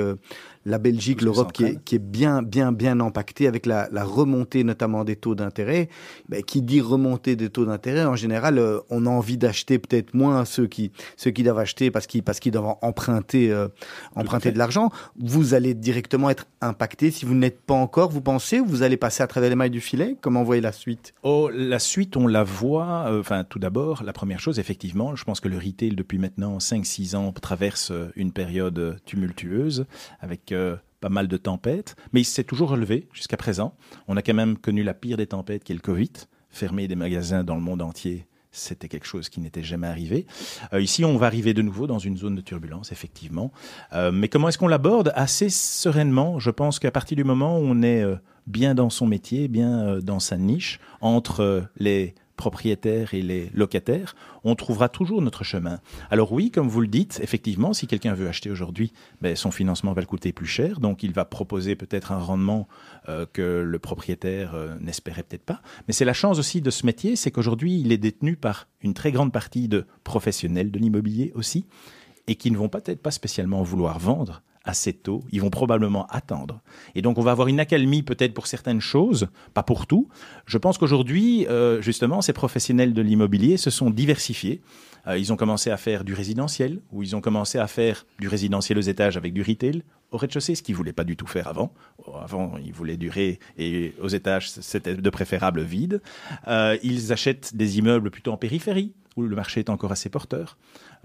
la Belgique, l'Europe qui est, qui est, bien, bien, bien impactée avec la, la remontée notamment des taux d'intérêt. Ben, qui dit remontée des taux d'intérêt, en général, euh, on a envie d'acheter peut-être moins ceux qui, ceux qui doivent acheter parce qu'ils, parce qu'ils doivent emprunter, euh, emprunter de l'argent. Vous allez directement être impacté si vous n'êtes pas encore. Vous pensez ou vous allez passer à travers les mailles du filet? Comment voyez la suite? Oh, la suite, on la voit. Euh, enfin, tout d'abord, la première chose, effectivement, je pense que le retail depuis maintenant 5-6 ans traverse une période tumultueuse avec pas mal de tempêtes, mais il s'est toujours relevé jusqu'à présent. On a quand même connu la pire des tempêtes qui est le Covid, fermer des magasins dans le monde entier. C'était quelque chose qui n'était jamais arrivé. Euh, ici, on va arriver de nouveau dans une zone de turbulence, effectivement. Euh, mais comment est-ce qu'on l'aborde? Assez sereinement. Je pense qu'à partir du moment où on est euh, bien dans son métier, bien dans sa niche, entre les propriétaires et les locataires, on trouvera toujours notre chemin. Alors oui, comme vous le dites, effectivement, si quelqu'un veut acheter aujourd'hui, ben, son financement va le coûter plus cher, donc il va proposer peut-être un rendement euh, que le propriétaire euh, n'espérait peut-être pas. Mais c'est la chance aussi de ce métier, c'est qu'aujourd'hui, il est détenu par une très grande partie de professionnels de l'immobilier aussi, et qui ne vont peut-être pas spécialement vouloir vendre assez tôt. Ils vont probablement attendre. Et donc, on va avoir une accalmie peut-être pour certaines choses, pas pour tout. Je pense qu'aujourd'hui, euh, justement, ces professionnels de l'immobilier se sont diversifiés. Euh, ils ont commencé à faire du résidentiel, ou ils ont commencé à faire du résidentiel aux étages avec du retail au rez-de-chaussée, ce qu'ils voulaient pas du tout faire avant. Avant, ils voulaient durer et aux étages, c'était de préférable vide. Euh, ils achètent des immeubles plutôt en périphérie où le marché est encore assez porteur,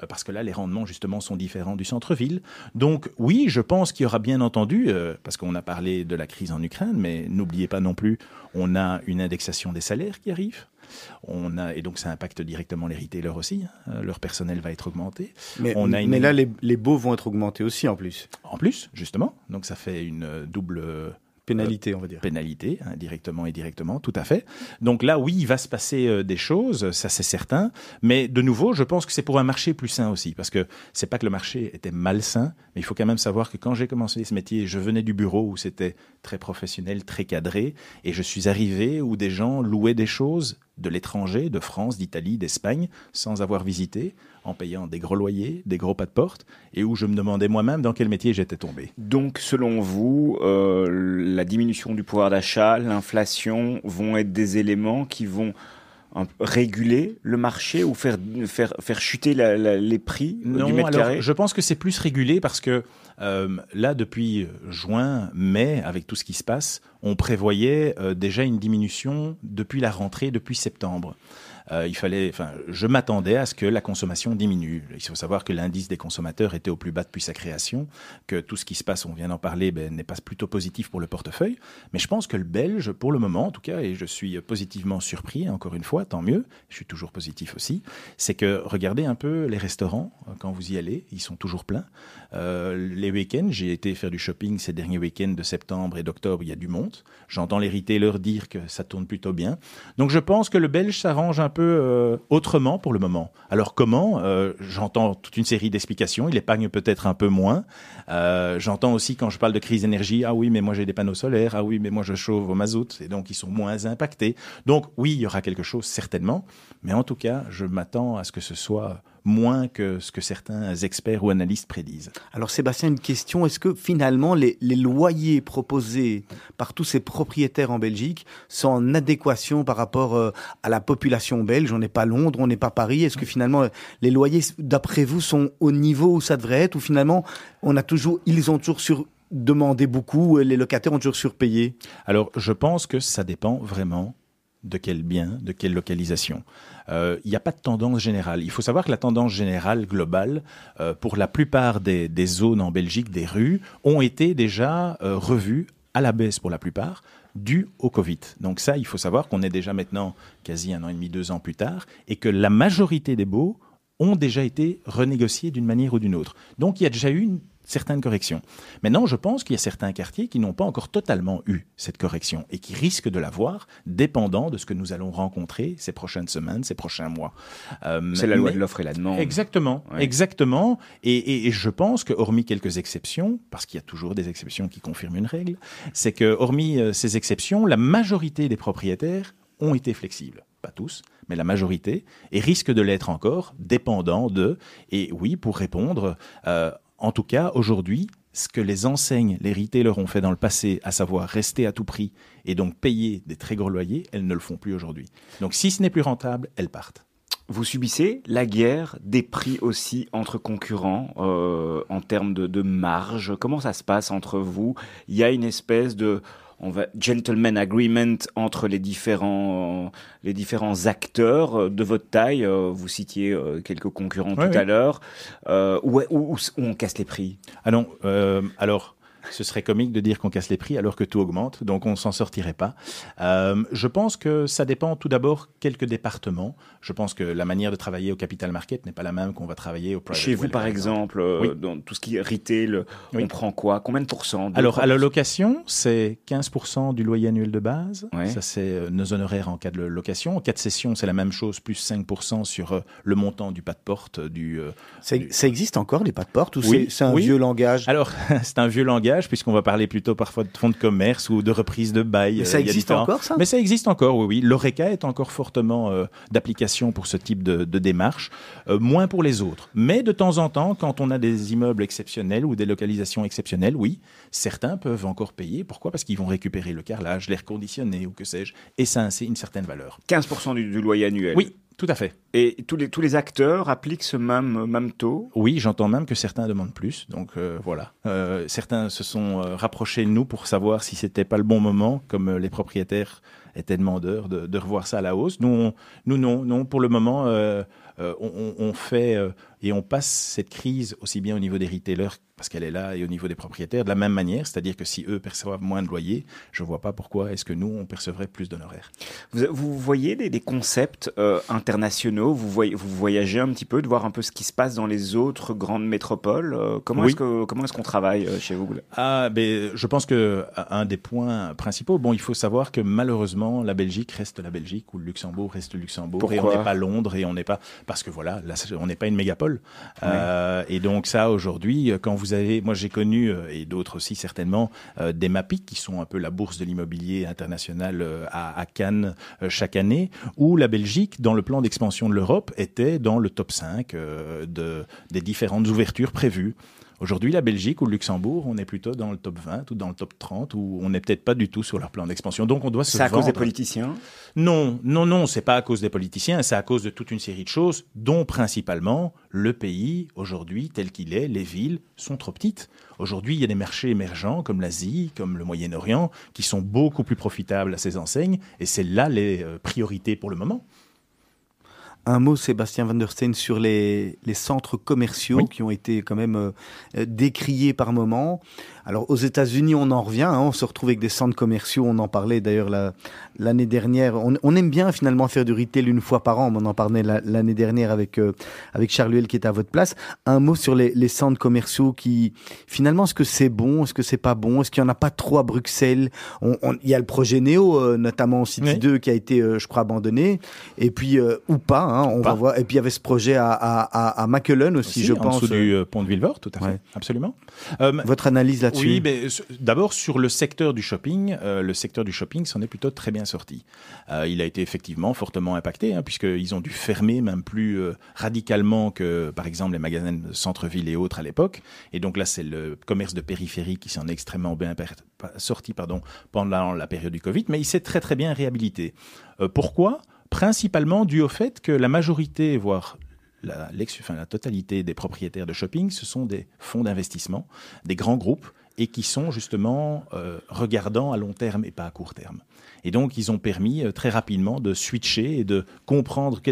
euh, parce que là, les rendements, justement, sont différents du centre-ville. Donc, oui, je pense qu'il y aura bien entendu, euh, parce qu'on a parlé de la crise en Ukraine, mais n'oubliez pas non plus, on a une indexation des salaires qui arrive. On a, et donc ça impacte directement les retailers aussi. Hein. Leur personnel va être augmenté. Mais, on a mais là, les, les baux vont être augmentés aussi en plus. En plus, justement. Donc ça fait une double Pénalité, on va dire. Pénalité, hein, directement et directement, tout à fait. Donc là, oui, il va se passer euh, des choses, ça c'est certain. Mais de nouveau, je pense que c'est pour un marché plus sain aussi, parce que c'est pas que le marché était malsain, mais il faut quand même savoir que quand j'ai commencé ce métier, je venais du bureau où c'était très professionnel, très cadré, et je suis arrivé où des gens louaient des choses de l'étranger, de France, d'Italie, d'Espagne, sans avoir visité, en payant des gros loyers, des gros pas de porte, et où je me demandais moi-même dans quel métier j'étais tombé. Donc, selon vous, euh, la diminution du pouvoir d'achat, l'inflation vont être des éléments qui vont réguler le marché ou faire, faire, faire chuter les prix du mètre carré? Je pense que c'est plus régulé parce que euh, là, depuis juin, mai, avec tout ce qui se passe, on prévoyait euh, déjà une diminution depuis la rentrée, depuis septembre. Euh, il fallait, enfin, je m'attendais à ce que la consommation diminue. Il faut savoir que l'indice des consommateurs était au plus bas depuis sa création, que tout ce qui se passe, on vient d'en parler, ben, n'est pas plutôt positif pour le portefeuille. Mais je pense que le Belge, pour le moment en tout cas, et je suis positivement surpris, encore une fois, tant mieux, je suis toujours positif aussi, c'est que regardez un peu les restaurants, euh, quand vous y allez, ils sont toujours pleins. Euh, les week-ends, j'ai été faire du shopping ces derniers week-ends de septembre et d'octobre, il y a du monde. J'entends les retailers dire que ça tourne plutôt bien. Donc je pense que le Belge s'arrange un peu euh, autrement pour le moment. Alors comment? Euh, J'entends toute une série d'explications. Il épargne peut-être un peu moins. J'entends aussi quand je parle de crise d'énergie, ah oui, mais moi j'ai des panneaux solaires. Ah oui, mais moi je chauffe au mazout. Et donc ils sont moins impactés. Donc oui, il y aura quelque chose certainement. Mais en tout cas, je m'attends à ce que ce soit moins que ce que certains experts ou analystes prédisent. Alors Sébastien, une question, est-ce que finalement les, loyers proposés par tous ces propriétaires en Belgique sont en adéquation par rapport euh, à la population belge? On n'est pas Londres, on n'est pas Paris. Est-ce que finalement les loyers, d'après vous, sont au niveau où ça devrait être? Ou finalement on a toujours, ils ont toujours sur demandé beaucoup, les locataires ont toujours surpayé? Alors je pense que ça dépend vraiment de quel bien, de quelle localisation. Euh, il n'y a pas de tendance générale. Il faut savoir que la tendance générale globale, euh, pour la plupart des, zones en Belgique, des rues, ont été déjà euh, revues à la baisse pour la plupart, dû au Covid. Donc ça, il faut savoir qu'on est déjà maintenant quasi un an et demi, deux ans plus tard, et que la majorité des baux ont déjà été renégociés d'une manière ou d'une autre. Donc il y a déjà eu une certaines corrections. Maintenant, je pense qu'il y a certains quartiers qui n'ont pas encore totalement eu cette correction et qui risquent de l'avoir, dépendant de ce que nous allons rencontrer ces prochaines semaines, ces prochains mois. Euh, c'est la loi de l'offre et la demande. Exactement, exactement. Et, et, je pense que, hormis quelques exceptions, parce qu'il y a toujours des exceptions qui confirment une règle, c'est que, hormis euh, ces exceptions, la majorité des propriétaires ont été flexibles. Pas tous, mais la majorité, et risquent de l'être encore, dépendant de. Et oui, pour répondre, euh, en tout cas, aujourd'hui, ce que les enseignes, les retailers ont fait dans le passé, à savoir rester à tout prix et donc payer des très gros loyers, elles ne le font plus aujourd'hui. Donc si ce n'est plus rentable, elles partent. Vous subissez la guerre des prix aussi entre concurrents euh, en termes de, de marge. Comment ça se passe entre vous? Il y a une espèce de on va gentleman agreement entre les différents les différents acteurs de votre taille. Euh, vous citiez euh, quelques concurrents tout à l'heure. Euh, où, où, on casse les prix? Ah non. alors ce serait comique de dire qu'on casse les prix alors que tout augmente, donc on s'en sortirait pas. Euh, je pense que ça dépend tout d'abord quelques départements. Je pense que la manière de travailler au capital market n'est pas la même qu'on va travailler au private Chez vous, par exemple, euh, dans tout ce qui est retail, on prend quoi? Combien de pourcents Alors, à la location, c'est 15% du loyer annuel de base. Ça, c'est euh, nos honoraires en cas de location. En cas de cession, c'est la même chose, plus 5% sur le montant du pas de porte. Du, Ça existe encore, les pas de porte, ou c'est un vieux langage? Alors, c'est un vieux langage puisqu'on va parler plutôt parfois de fonds de commerce ou de reprise de bail. Mais ça euh, existe encore, ça? Mais ça existe encore, oui, oui. L'ORECA est encore fortement euh, d'application pour ce type de, démarche, euh, moins pour les autres. Mais de temps en temps, quand on a des immeubles exceptionnels ou des localisations exceptionnelles, oui, certains peuvent encore payer. Pourquoi? Parce qu'ils vont récupérer le carrelage, l'air conditionné ou que sais-je, et ça a une certaine valeur. 15% du, du loyer annuel Oui, tout à fait. Et tous les, tous les acteurs appliquent ce même, même taux Oui, j'entends même que certains demandent plus. Donc euh, voilà. Euh, certains se sont euh, rapprochés de nous pour savoir si c'était pas le bon moment, comme les propriétaires étaient demandeurs, de, de, revoir ça à la hausse. Nous, nous non, non. Pour le moment, on, on, fait et on passe cette crise aussi bien au niveau des retailers parce qu'elle est là et au niveau des propriétaires de la même manière, c'est-à-dire que si eux perçoivent moins de loyer, je ne vois pas pourquoi est-ce que nous, on percevrait plus d'honoraires. Vous, vous, voyez des, concepts euh, internationaux, vous, voyez, vous voyagez un petit peu, de voir un peu ce qui se passe dans les autres grandes métropoles? Euh, comment est-ce qu'on est qu'on travaille euh, chez vous ah, ben, Je pense que un des points principaux, bon, il faut savoir que malheureusement, la Belgique reste la Belgique ou le Luxembourg reste le Luxembourg Pourquoi et on n'est pas Londres et on n'est pas... Parce que voilà, là, on n'est pas une mégapole. Et donc ça, aujourd'hui, quand vous moi j'ai connu, euh, et d'autres aussi certainement, euh, des MAPIC qui sont un peu la bourse de l'immobilier international euh, à, Cannes chaque année, où la Belgique, dans le plan d'expansion de l'Europe, était dans le top 5 de, des différentes ouvertures prévues. Aujourd'hui, la Belgique ou le Luxembourg, on est plutôt dans le top 20 ou dans le top 30 où on n'est peut-être pas du tout sur leur plan d'expansion. Donc on doit se C'est à cause des politiciens? Non, non, non, c'est pas à cause des politiciens, c'est à cause de toute une série de choses, dont principalement le pays aujourd'hui tel qu'il est, les villes sont trop petites. Aujourd'hui, il y a des marchés émergents comme l'Asie, comme le Moyen-Orient, qui sont beaucoup plus profitables à ces enseignes, et c'est là les euh, priorités pour le moment. Un mot, Sébastien Van der Steen, sur les, les centres commerciaux qui ont été quand même euh, décriés par moments. Alors aux États-Unis, on en revient, hein, on se retrouve avec des centres commerciaux, on en parlait d'ailleurs l'année dernière. On, aime bien finalement faire du retail une fois par an, on en parlait l'année dernière avec euh, avec Charles Huel qui est à votre place. Un mot sur les, les centres commerciaux qui finalement, est-ce que c'est bon, est-ce que c'est pas bon, est-ce qu'il y en a pas trop à Bruxelles? Il y a le projet Néo, euh, notamment City 2, qui a été, euh, je crois, abandonné, et puis ou pas, hein, on va voir. Et puis il y avait ce projet à à, à, aussi, je en pense. En dessous du pont de Villevort, tout à fait, absolument. votre analyse là-dessus? Oui, mais d'abord sur le secteur du shopping, euh, le secteur du shopping s'en est plutôt très bien sorti. Euh, il a été effectivement fortement impacté, hein, puisqu'ils ont dû fermer même plus euh, radicalement que, par exemple, les magasins de centre-ville et autres à l'époque. Et donc là, c'est le commerce de périphérie qui s'en est extrêmement bien sorti pendant la période du Covid, mais il s'est très très bien réhabilité. pourquoi? Principalement dû au fait que la majorité, voire la totalité des propriétaires de shopping, ce sont des fonds d'investissement, des grands groupes et qui sont justement euh, regardants à long terme et pas à court terme. Et donc, ils ont permis euh, très rapidement de switcher et de comprendre que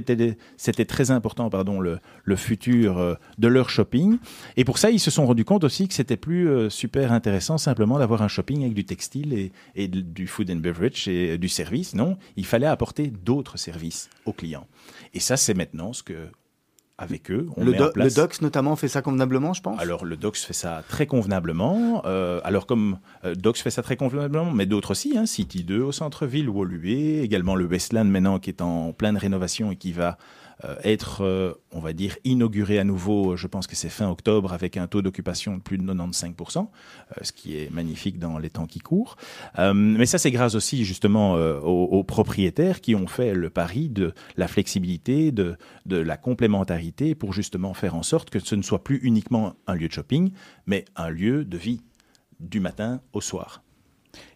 c'était très important, pardon, le, le futur euh, de leur shopping. Et pour ça, ils se sont rendus compte aussi que c'était plus super intéressant simplement d'avoir un shopping avec du textile et, et, du food and beverage et du service. Non, il fallait apporter d'autres services aux clients. Et ça, c'est maintenant ce que avec eux. On le, le, DOX notamment fait ça convenablement, je pense? Alors le DOX fait ça très convenablement. Euh, alors comme euh, DOX fait ça très convenablement, mais d'autres aussi, hein, City 2 au centre-ville, Woluwe, également le Westland maintenant qui est en pleine rénovation et qui va être, euh, on va dire, inauguré à nouveau, je pense que c'est fin octobre, avec un taux d'occupation de plus de 95%, euh, ce qui est magnifique dans les temps qui courent. mais ça, c'est grâce aussi justement aux, propriétaires qui ont fait le pari de la flexibilité, de, de la complémentarité pour justement faire en sorte que ce ne soit plus uniquement un lieu de shopping, mais un lieu de vie du matin au soir.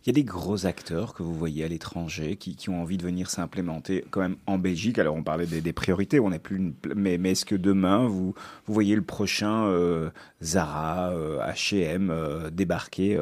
Il y a des gros acteurs que vous voyez à l'étranger qui, qui, ont envie de venir s'implémenter quand même en Belgique. Alors on parlait des, priorités, on n'est plus mais, mais est-ce que demain vous, vous voyez le prochain euh, Zara, H&M euh, débarquer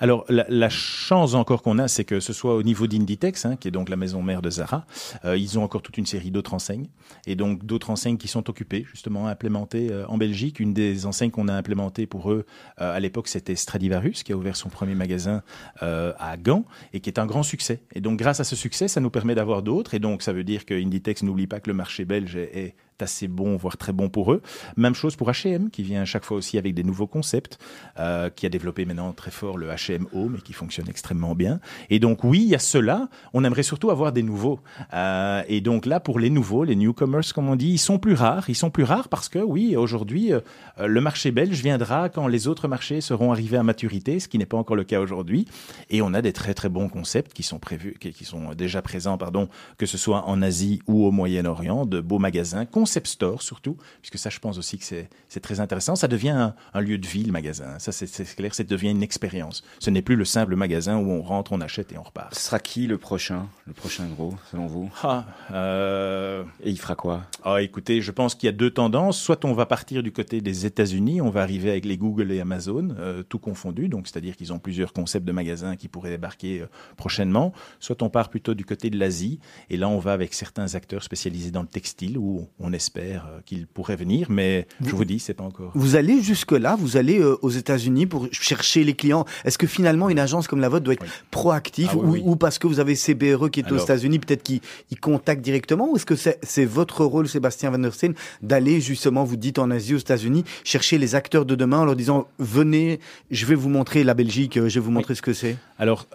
alors, la, chance encore qu'on a, c'est que ce soit au niveau d'Inditex, hein, qui est donc la maison mère de Zara, euh, ils ont encore toute une série d'autres enseignes, et donc d'autres enseignes qui sont occupées, justement, à implémenter euh, en Belgique. Une des enseignes qu'on a implémentées pour eux, euh, à l'époque, c'était Stradivarius, qui a ouvert son premier magasin à Gand, et qui est un grand succès. Et donc, grâce à ce succès, ça nous permet d'avoir d'autres, et donc ça veut dire que Inditex n'oublie pas que le marché belge est assez bon, voire très bon pour eux. Même chose pour H&M, qui vient à chaque fois aussi avec des nouveaux concepts, euh, qui a développé maintenant très fort le H&M Home et qui fonctionne extrêmement bien. Et donc oui, il y a cela. On aimerait surtout avoir des nouveaux. Euh, et donc là, pour les nouveaux, les newcomers, comme on dit, ils sont plus rares. Ils sont plus rares parce que oui, aujourd'hui, euh, le marché belge viendra quand les autres marchés seront arrivés à maturité, ce qui n'est pas encore le cas aujourd'hui. Et on a des très très bons concepts qui sont prévus, qui, sont déjà présents, pardon, que ce soit en Asie ou au Moyen-Orient, de beaux magasins concept store surtout, puisque ça, je pense aussi que c'est très intéressant. Ça devient un, lieu de vie, le magasin. Ça, c'est clair, ça devient une expérience. Ce n'est plus le simple magasin où on rentre, on achète et on repart. Ce sera qui le prochain, le prochain gros, selon vous? Ah, euh, Et il fera quoi? Ah, Écoutez, je pense qu'il y a deux tendances. Soit on va partir du côté des États-Unis, on va arriver avec les Google et Amazon, euh, tout confondu, donc c'est-à-dire qu'ils ont plusieurs concepts de magasins qui pourraient débarquer euh, prochainement. Soit on part plutôt du côté de l'Asie, et là on va avec certains acteurs spécialisés dans le textile, où on espère euh, qu'il pourrait venir, mais je vous dis, c'est pas encore. Vous allez jusque-là, vous allez euh, aux États-Unis pour chercher les clients. Est-ce que finalement une agence comme la vôtre doit être proactive ah ou, parce que vous avez CBRE qui est aux États-Unis, peut-être qu'il contacte directement Ou est-ce que c'est votre rôle, Sébastien Van der Steen, d'aller justement, vous dites en Asie, aux États-Unis, chercher les acteurs de demain en leur disant venez, je vais vous montrer la Belgique, je vais vous montrer ce que c'est Alors,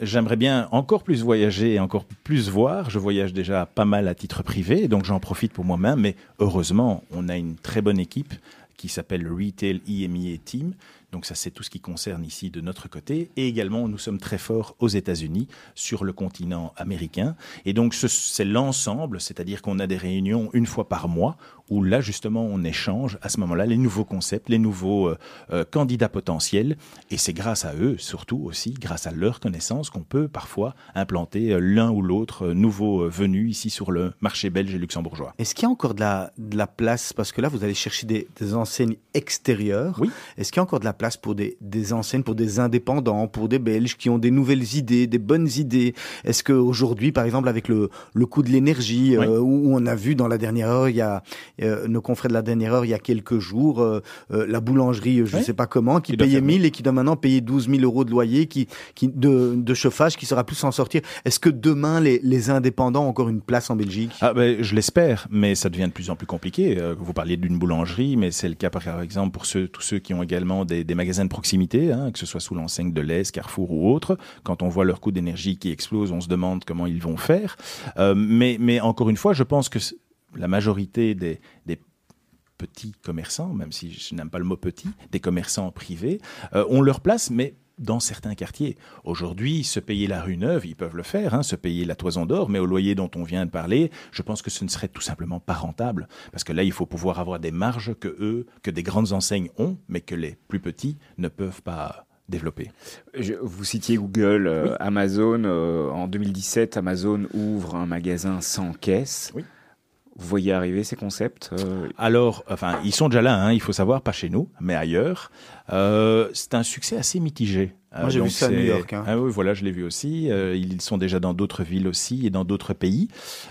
j'aimerais bien encore plus voyager et encore plus voir. Je voyage déjà pas mal à titre privé, donc j'en profite pour moi-même, mais heureusement, on a une très bonne équipe qui s'appelle le Retail EMEA Team. Donc ça, c'est tout ce qui concerne ici de notre côté. Et également, nous sommes très forts aux États-Unis, sur le continent américain. Et donc, c'est l'ensemble, c'est-à-dire qu'on a des réunions une fois par mois où là justement on échange à ce moment-là les nouveaux concepts, les nouveaux euh, euh, candidats potentiels, et c'est grâce à eux, surtout aussi grâce à leur connaissance, qu'on peut parfois implanter euh, l'un ou l'autre nouveau venu ici sur le marché belge et luxembourgeois. Est-ce qu'il y a encore de la, de la place, parce que là vous allez chercher des, des enseignes extérieures, oui. est-ce qu'il y a encore de la place pour des, des enseignes, pour des indépendants, pour des Belges qui ont des nouvelles idées, des bonnes idées. Est-ce qu'aujourd'hui, par exemple, avec le, le coût de l'énergie, où on a vu dans la dernière heure, il y a euh, nos confrères de la dernière heure il y a quelques jours, euh, euh, la boulangerie, je ne sais pas comment, qui, payait 1000 et qui doit maintenant payer 12 000 euros de loyer, qui, qui de, de chauffage, qui sera plus s'en sortir. Est-ce que demain les, les, indépendants ont encore une place en Belgique? Ah, ben, Je l'espère, mais ça devient de plus en plus compliqué. vous parliez d'une boulangerie, mais c'est le cas par exemple pour ceux, tous ceux qui ont également des, des magasins de proximité, hein, que ce soit sous l'enseigne de l'Est, Carrefour ou autre. Quand on voit leur coût d'énergie qui explose, on se demande comment ils vont faire. mais, mais encore une fois, je pense que la majorité des, petits commerçants, même si je n'aime pas le mot petit, des commerçants privés, euh, ont leur place, mais dans certains quartiers. Aujourd'hui, se payer la rue neuve, ils peuvent le faire, hein, se payer la toison d'or, mais au loyer dont on vient de parler, je pense que ce ne serait tout simplement pas rentable. Parce que là, il faut pouvoir avoir des marges que eux, que des grandes enseignes ont, mais que les plus petits ne peuvent pas développer. vous citiez Google, euh, Amazon. Euh, en 2017, Amazon ouvre un magasin sans caisse. Oui vous voyez arriver ces concepts Alors, enfin, ils sont déjà là, hein, il faut savoir, pas chez nous, mais ailleurs. C'est un succès assez mitigé. Moi, j'ai vu ça à New York. Hein. Ah oui, voilà, je l'ai vu aussi. Euh, ils sont déjà dans d'autres villes aussi et dans d'autres pays.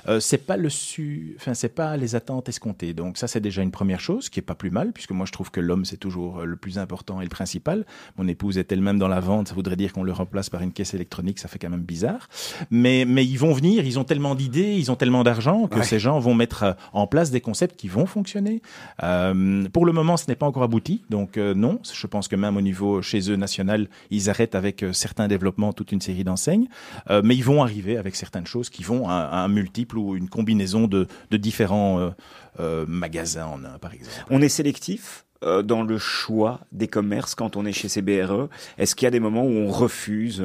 Euh, c'est pas le su... enfin, c'est pas les attentes escomptées. Donc ça, c'est déjà une première chose qui est pas plus mal, puisque moi, je trouve que l'homme, c'est toujours euh, le plus important et le principal. Mon épouse est elle-même dans la vente. Ça voudrait dire qu'on le remplace par une caisse électronique. Ça fait quand même bizarre. Mais, mais ils vont venir. Ils ont tellement d'idées, ils ont tellement d'argent que ces gens vont mettre euh, en place des concepts qui vont fonctionner. Euh, pour le moment, ce n'est pas encore abouti. Donc non, je pense que même au niveau chez eux national, ils arrêtent avec euh, certains développements toute une série d'enseignes, euh, mais ils vont arriver avec certaines choses qui vont à, un multiple ou une combinaison de, différents euh, magasins en un, par exemple. On est sélectif dans le choix des commerces quand on est chez CBRE Est-ce qu'il y a des moments où on refuse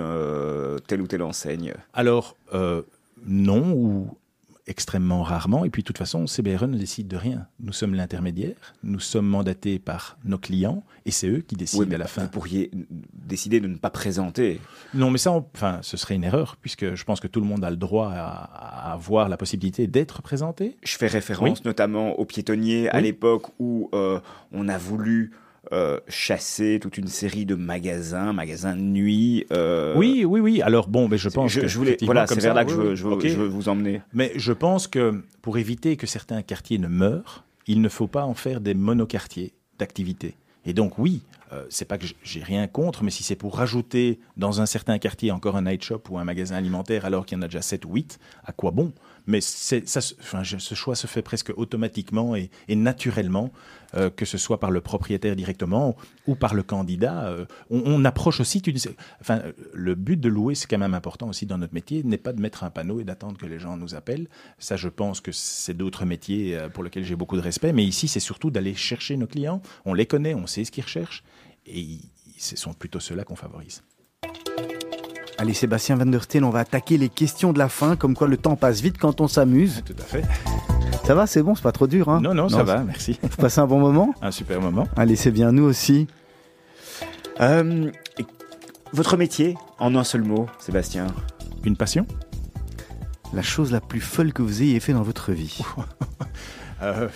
telle ou telle enseigne? Alors, non, ou extrêmement rarement. Et puis, de toute façon, CBRE ne décide de rien. Nous sommes l'intermédiaire, nous sommes mandatés par nos clients, et c'est eux qui décident à la fin. Vous pourriez décider de ne pas présenter. Non, mais ça, enfin, ce serait une erreur, puisque je pense que tout le monde a le droit à, avoir la possibilité d'être présenté. Je fais référence notamment aux piétonniers à l'époque où euh, on a voulu euh, chasser toute une série de magasins, magasins de nuit. Euh, oui, oui, oui. Alors bon, mais je pense je, que je voulais, voilà, c'est vers là que je, je, veux vous emmener. Mais je pense que pour éviter que certains quartiers ne meurent, il ne faut pas en faire des monoquartiers d'activité. Et donc oui, euh, c'est pas que j'ai rien contre, mais si c'est pour rajouter dans un certain quartier encore un night shop ou un magasin alimentaire alors qu'il y en a déjà 7 ou 8, à quoi bon? Mais ça, enfin, ce choix se fait presque automatiquement et, naturellement, euh, que ce soit par le propriétaire directement ou par le candidat. Euh, on, approche aussi. Enfin, le but de louer, c'est quand même important aussi dans notre métier, n'est pas de mettre un panneau et d'attendre que les gens nous appellent. Ça, je pense que c'est d'autres métiers euh, pour lesquels j'ai beaucoup de respect. Mais ici, c'est surtout d'aller chercher nos clients. On les connaît, on sait ce qu'ils recherchent, et ce sont plutôt ceux-là qu'on favorise. Allez Sébastien Van der Steen, on va attaquer les questions de la fin, comme quoi le temps passe vite quand on s'amuse. Tout à fait. Ça va, c'est bon, c'est pas trop dur. Hein non, non, ça va, merci. Vous passez un bon moment Un super moment. Allez, c'est bien, nous aussi. Euh, votre métier, en un seul mot, Sébastien Une passion La chose la plus folle que vous ayez fait dans votre vie euh,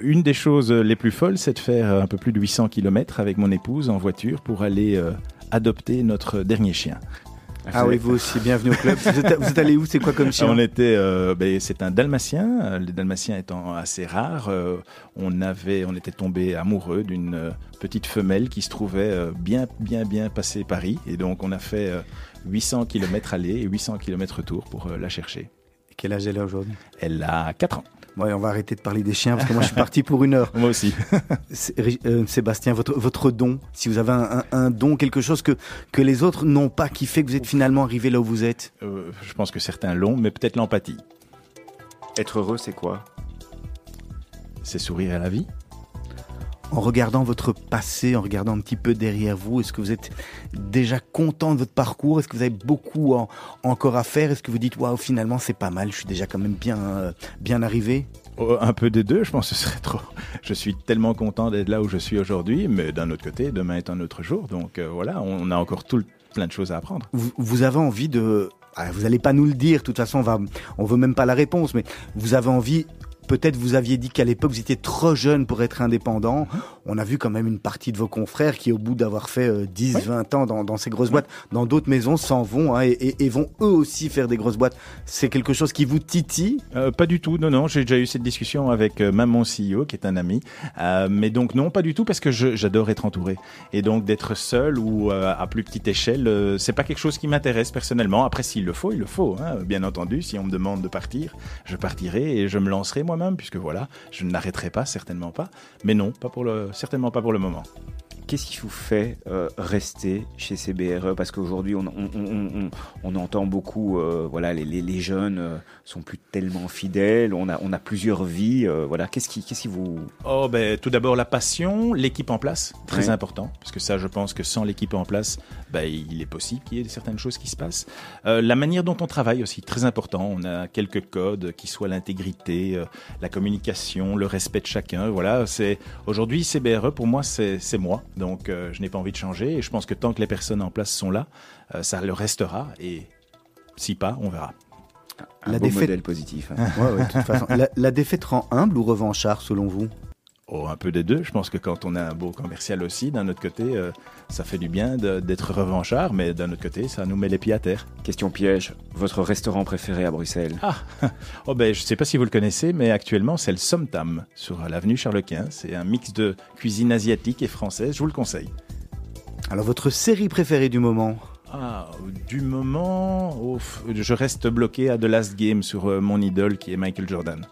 une des choses les plus folles, c'est de faire un peu plus de 800 km avec mon épouse en voiture pour aller euh, adopter notre dernier chien. Ah oui, vous aussi, bienvenue au club. vous, êtes, allé où? C'est quoi comme chien? On était, euh, ben, c'est un dalmatien. Les dalmatiens étant assez rares, euh, on avait, on était tombé amoureux d'une euh, petite femelle qui se trouvait bien, bien, bien passé Paris, et donc on a fait 800 km aller et 800 km retour pour la chercher. Et quel âge elle a aujourd'hui? Elle a 4 ans. Ouais, on va arrêter de parler des chiens parce que moi je suis parti pour une heure. moi aussi. Euh, Sébastien, votre, votre don, si vous avez un, don, quelque chose que, que les autres n'ont pas, qui fait que vous êtes finalement arrivé là où vous êtes euh, Je pense que certains l'ont, mais peut-être l'empathie. Être heureux, c'est quoi? C'est sourire à la vie en regardant votre passé, en regardant un petit peu derrière vous, est-ce que vous êtes déjà content de votre parcours? Est-ce que vous avez beaucoup encore à faire? Est-ce que vous dites waouh finalement c'est pas mal, je suis déjà quand même bien euh, bien arrivé? Oh, un peu des deux, je pense que ce serait trop. Je suis tellement content d'être là où je suis aujourd'hui, mais d'un autre côté, demain est un autre jour, donc euh, voilà, on a encore tout plein de choses à apprendre. Vous, avez envie de ah, vous n'allez pas nous le dire, de toute façon, on va, on veut même pas la réponse, mais vous avez envie Peut-être vous aviez dit qu'à l'époque vous étiez trop jeune pour être indépendant. On a vu quand même une partie de vos confrères qui, au bout d'avoir fait 10, euh, 20 ans dans, ces grosses boîtes, dans d'autres maisons, s'en vont hein, et, vont eux aussi faire des grosses boîtes. C'est quelque chose qui vous titille? Euh, Pas du tout. Non, non. J'ai déjà eu cette discussion avec euh, Maman CEO, qui est un ami. mais donc non, pas du tout, parce que j'adore être entouré. Et donc d'être seul ou à plus petite échelle, c'est pas quelque chose qui m'intéresse personnellement. Après, s'il le faut, il le faut. Hein. Bien entendu, si on me demande de partir, je partirai et je me lancerai puisque voilà, je n'arrêterai pas, certainement pas. Mais non, pas pour le, certainement pas pour le moment. Qu'est-ce qui vous fait euh, rester chez CBRE Parce qu'aujourd'hui, on, on, entend beaucoup, euh, voilà, les, les, jeunes euh, sont plus tellement fidèles, on a, on a plusieurs vies, voilà. Qu'est-ce qui, qu'est-ce qui vous... Oh, ben, tout d'abord la passion, l'équipe en place, très important, parce que ça, je pense que sans l'équipe en place, ben, il est possible qu'il y ait certaines choses qui se passent. la manière dont on travaille aussi, très important. On a quelques codes qui soient l'intégrité, la communication, le respect de chacun. Voilà, c'est aujourd'hui CBRE pour moi, c'est moi. Donc, euh, je n'ai pas envie de changer. Et je pense que tant que les personnes en place sont là, euh, ça le restera. Et si pas, on verra. Un la défaite... modèle positif. Hein. Ouais, ouais, de toute façon. La, la, défaite rend humble ou revanchard selon vous? Oh, un peu des deux. Je pense que quand on a un beau commercial aussi, d'un autre côté, euh, ça fait du bien d'être revanchard, mais d'un autre côté, ça nous met les pieds à terre. Question piège, votre restaurant préféré à Bruxelles? Ah, oh ben, je ne sais pas si vous le connaissez, mais actuellement, c'est le Somtam, sur l'avenue Charles Quint. C'est un mix de cuisine asiatique et française, je vous le conseille. Alors, votre série préférée du moment? Ah, du moment, oh, je reste bloqué à The Last Game sur euh, mon idole qui est Michael Jordan.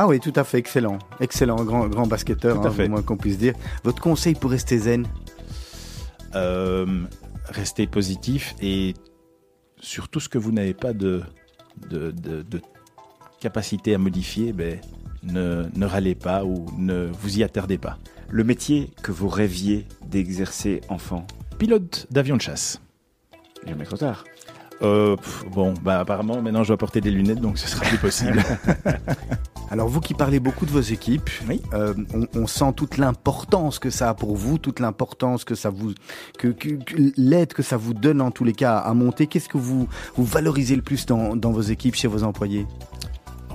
Ah oui, tout à fait, excellent. Excellent, grand, grand basketteur, hein, au moins qu'on puisse dire. Votre conseil pour rester zen euh, Rester positif et sur tout ce que vous n'avez pas de, de, capacité à modifier, ben, ne, ne râlez pas ou ne vous y attardez pas. Le métier que vous rêviez d'exercer enfant Pilote d'avion de chasse. Jamais trop tard. Euh, bon, bah apparemment maintenant je dois porter des lunettes donc ce sera plus possible. Alors vous qui parlez beaucoup de vos équipes, euh, on, sent toute l'importance que ça a pour vous, toute l'importance que ça vous, que, l'aide que ça vous donne en tous les cas à monter. Qu'est-ce que vous, vous valorisez le plus dans, vos équipes, chez vos employés?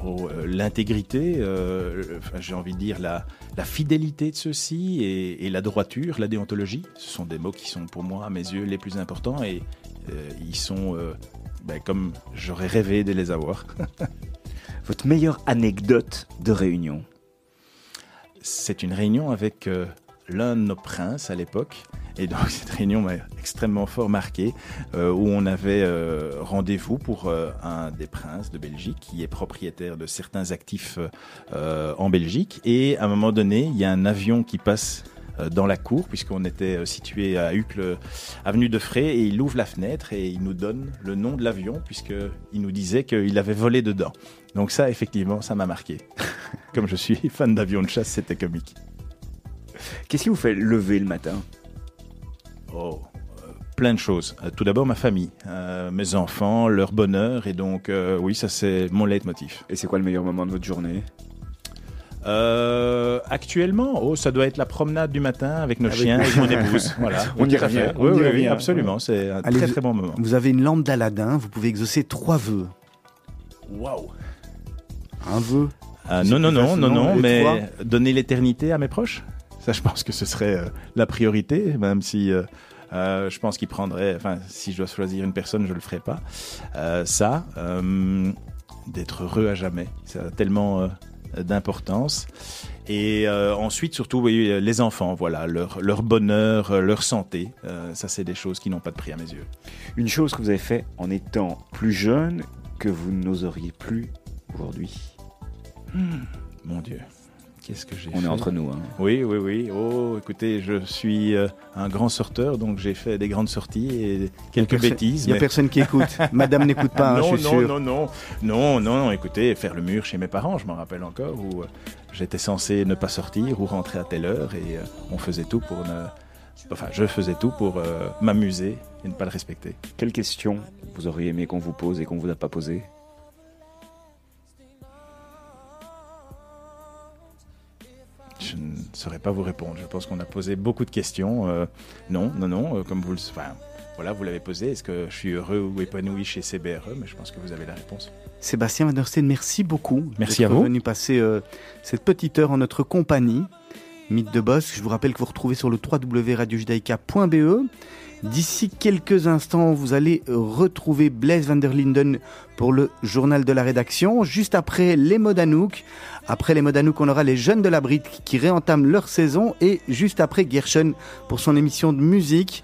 Oh, euh, L'intégrité, euh, j'ai envie de dire la, la fidélité de ceux-ci et, la droiture, la déontologie. Ce sont des mots qui sont pour moi, à mes yeux, les plus importants et ils sont ben, comme j'aurais rêvé de les avoir. Votre meilleure anecdote de réunion C'est une réunion avec euh, l'un de nos princes à l'époque. Et donc cette réunion m'a extrêmement fort marqué, euh, où on avait euh, rendez-vous pour un des princes de Belgique, qui est propriétaire de certains actifs en Belgique. Et à un moment donné, il y a un avion qui passe dans la cour, puisqu'on était situé à Uccle, avenue de Fray, et il ouvre la fenêtre et il nous donne le nom de l'avion, puisqu'il nous disait qu'il avait volé dedans. Donc ça, effectivement, ça m'a marqué. Comme je suis fan d'avion de chasse, c'était comique. Qu'est-ce qui vous fait lever le matin? Oh, euh, plein de choses. Euh, tout d'abord, ma famille, euh, mes enfants, leur bonheur, et donc oui, ça c'est mon leitmotiv. Et c'est quoi le meilleur moment de votre journée? Actuellement, oh, ça doit être la promenade du matin avec nos chiens et mon épouse. Voilà. On y revient. Oui, oui, oui, absolument. C'est un très très bon moment. Vous avez une lampe d'Aladin, vous pouvez exaucer trois vœux. Waouh un vœu ah, Non, non, non, non, non, mais donner l'éternité à mes proches? Ça, je pense que ce serait euh, la priorité, même si euh, euh, je pense qu'il prendrait. Enfin, si je dois choisir une personne, je le ferai pas. ça, d'être heureux à jamais, ça a tellement d'importance. Et ensuite, surtout, oui, les enfants, voilà, leur, leur bonheur, leur santé, ça, c'est des choses qui n'ont pas de prix à mes yeux. Une chose que vous avez fait en étant plus jeune que vous n'oseriez plus aujourd'hui. Hmm. mon Dieu. Qu'est-ce que j'ai On est entre nous. Hein. Oui, oui, oui. Oh, écoutez, je suis euh, un grand sorteur, donc j'ai fait des grandes sorties et quelques bêtises. Il n'y a personne qui écoute. Madame n'écoute pas, hein, non, je suis non, sûr. Non, non, non, non, non. Écoutez, faire le mur chez mes parents, je m'en rappelle encore, où euh, j'étais censé ne pas sortir ou rentrer à telle heure et euh, on faisait tout pour ne... Enfin, je faisais tout pour m'amuser et ne pas le respecter. Quelle question vous auriez aimé qu'on vous pose et qu'on vous a pas posée? Ne saurais pas vous répondre. Je pense qu'on a posé beaucoup de questions. Euh, non, non, non. Euh, comme vous le, enfin, voilà, vous l'avez posé. Est-ce que je suis heureux ou épanoui chez CBRE Mais je pense que vous avez la réponse. Sébastien Van der Steen, merci beaucoup. Merci à vous. venu passer euh, cette petite heure en notre compagnie. Mythe de Boss, je vous rappelle que vous retrouvez sur le www.radiojudaïka.be. D'ici quelques instants, vous allez retrouver Blaise van der Linden pour le journal de la rédaction. Juste après les mots d'Anouk. Après les mots d'Anouk, on aura les jeunes de la Brite qui réentament leur saison. Et juste après Gershon pour son émission de musique.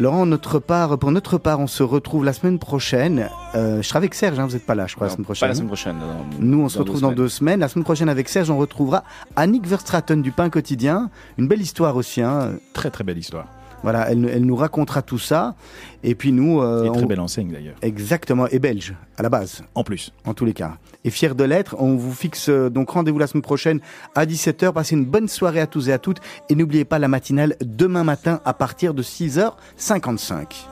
Laurent, notre part, pour notre part, on se retrouve la semaine prochaine. Euh, je serai avec Serge, hein, vous n'êtes pas là, je crois, la semaine prochaine. Pas la semaine prochaine. Nous, on se retrouve dans deux semaines. La semaine prochaine, avec Serge, on retrouvera Annick Verstraten du Pain Quotidien. Une belle histoire aussi. Hein. Très, très belle histoire. Voilà, elle, elle, nous racontera tout ça. Et puis nous. Euh, et très belle enseigne d'ailleurs. Exactement, et belge, à la base. En plus. En tous les cas. Et fier de l'être. On vous fixe euh, donc rendez-vous la semaine prochaine à 17h. Passez une bonne soirée à tous et à toutes. Et n'oubliez pas la matinale demain matin à partir de 6h55.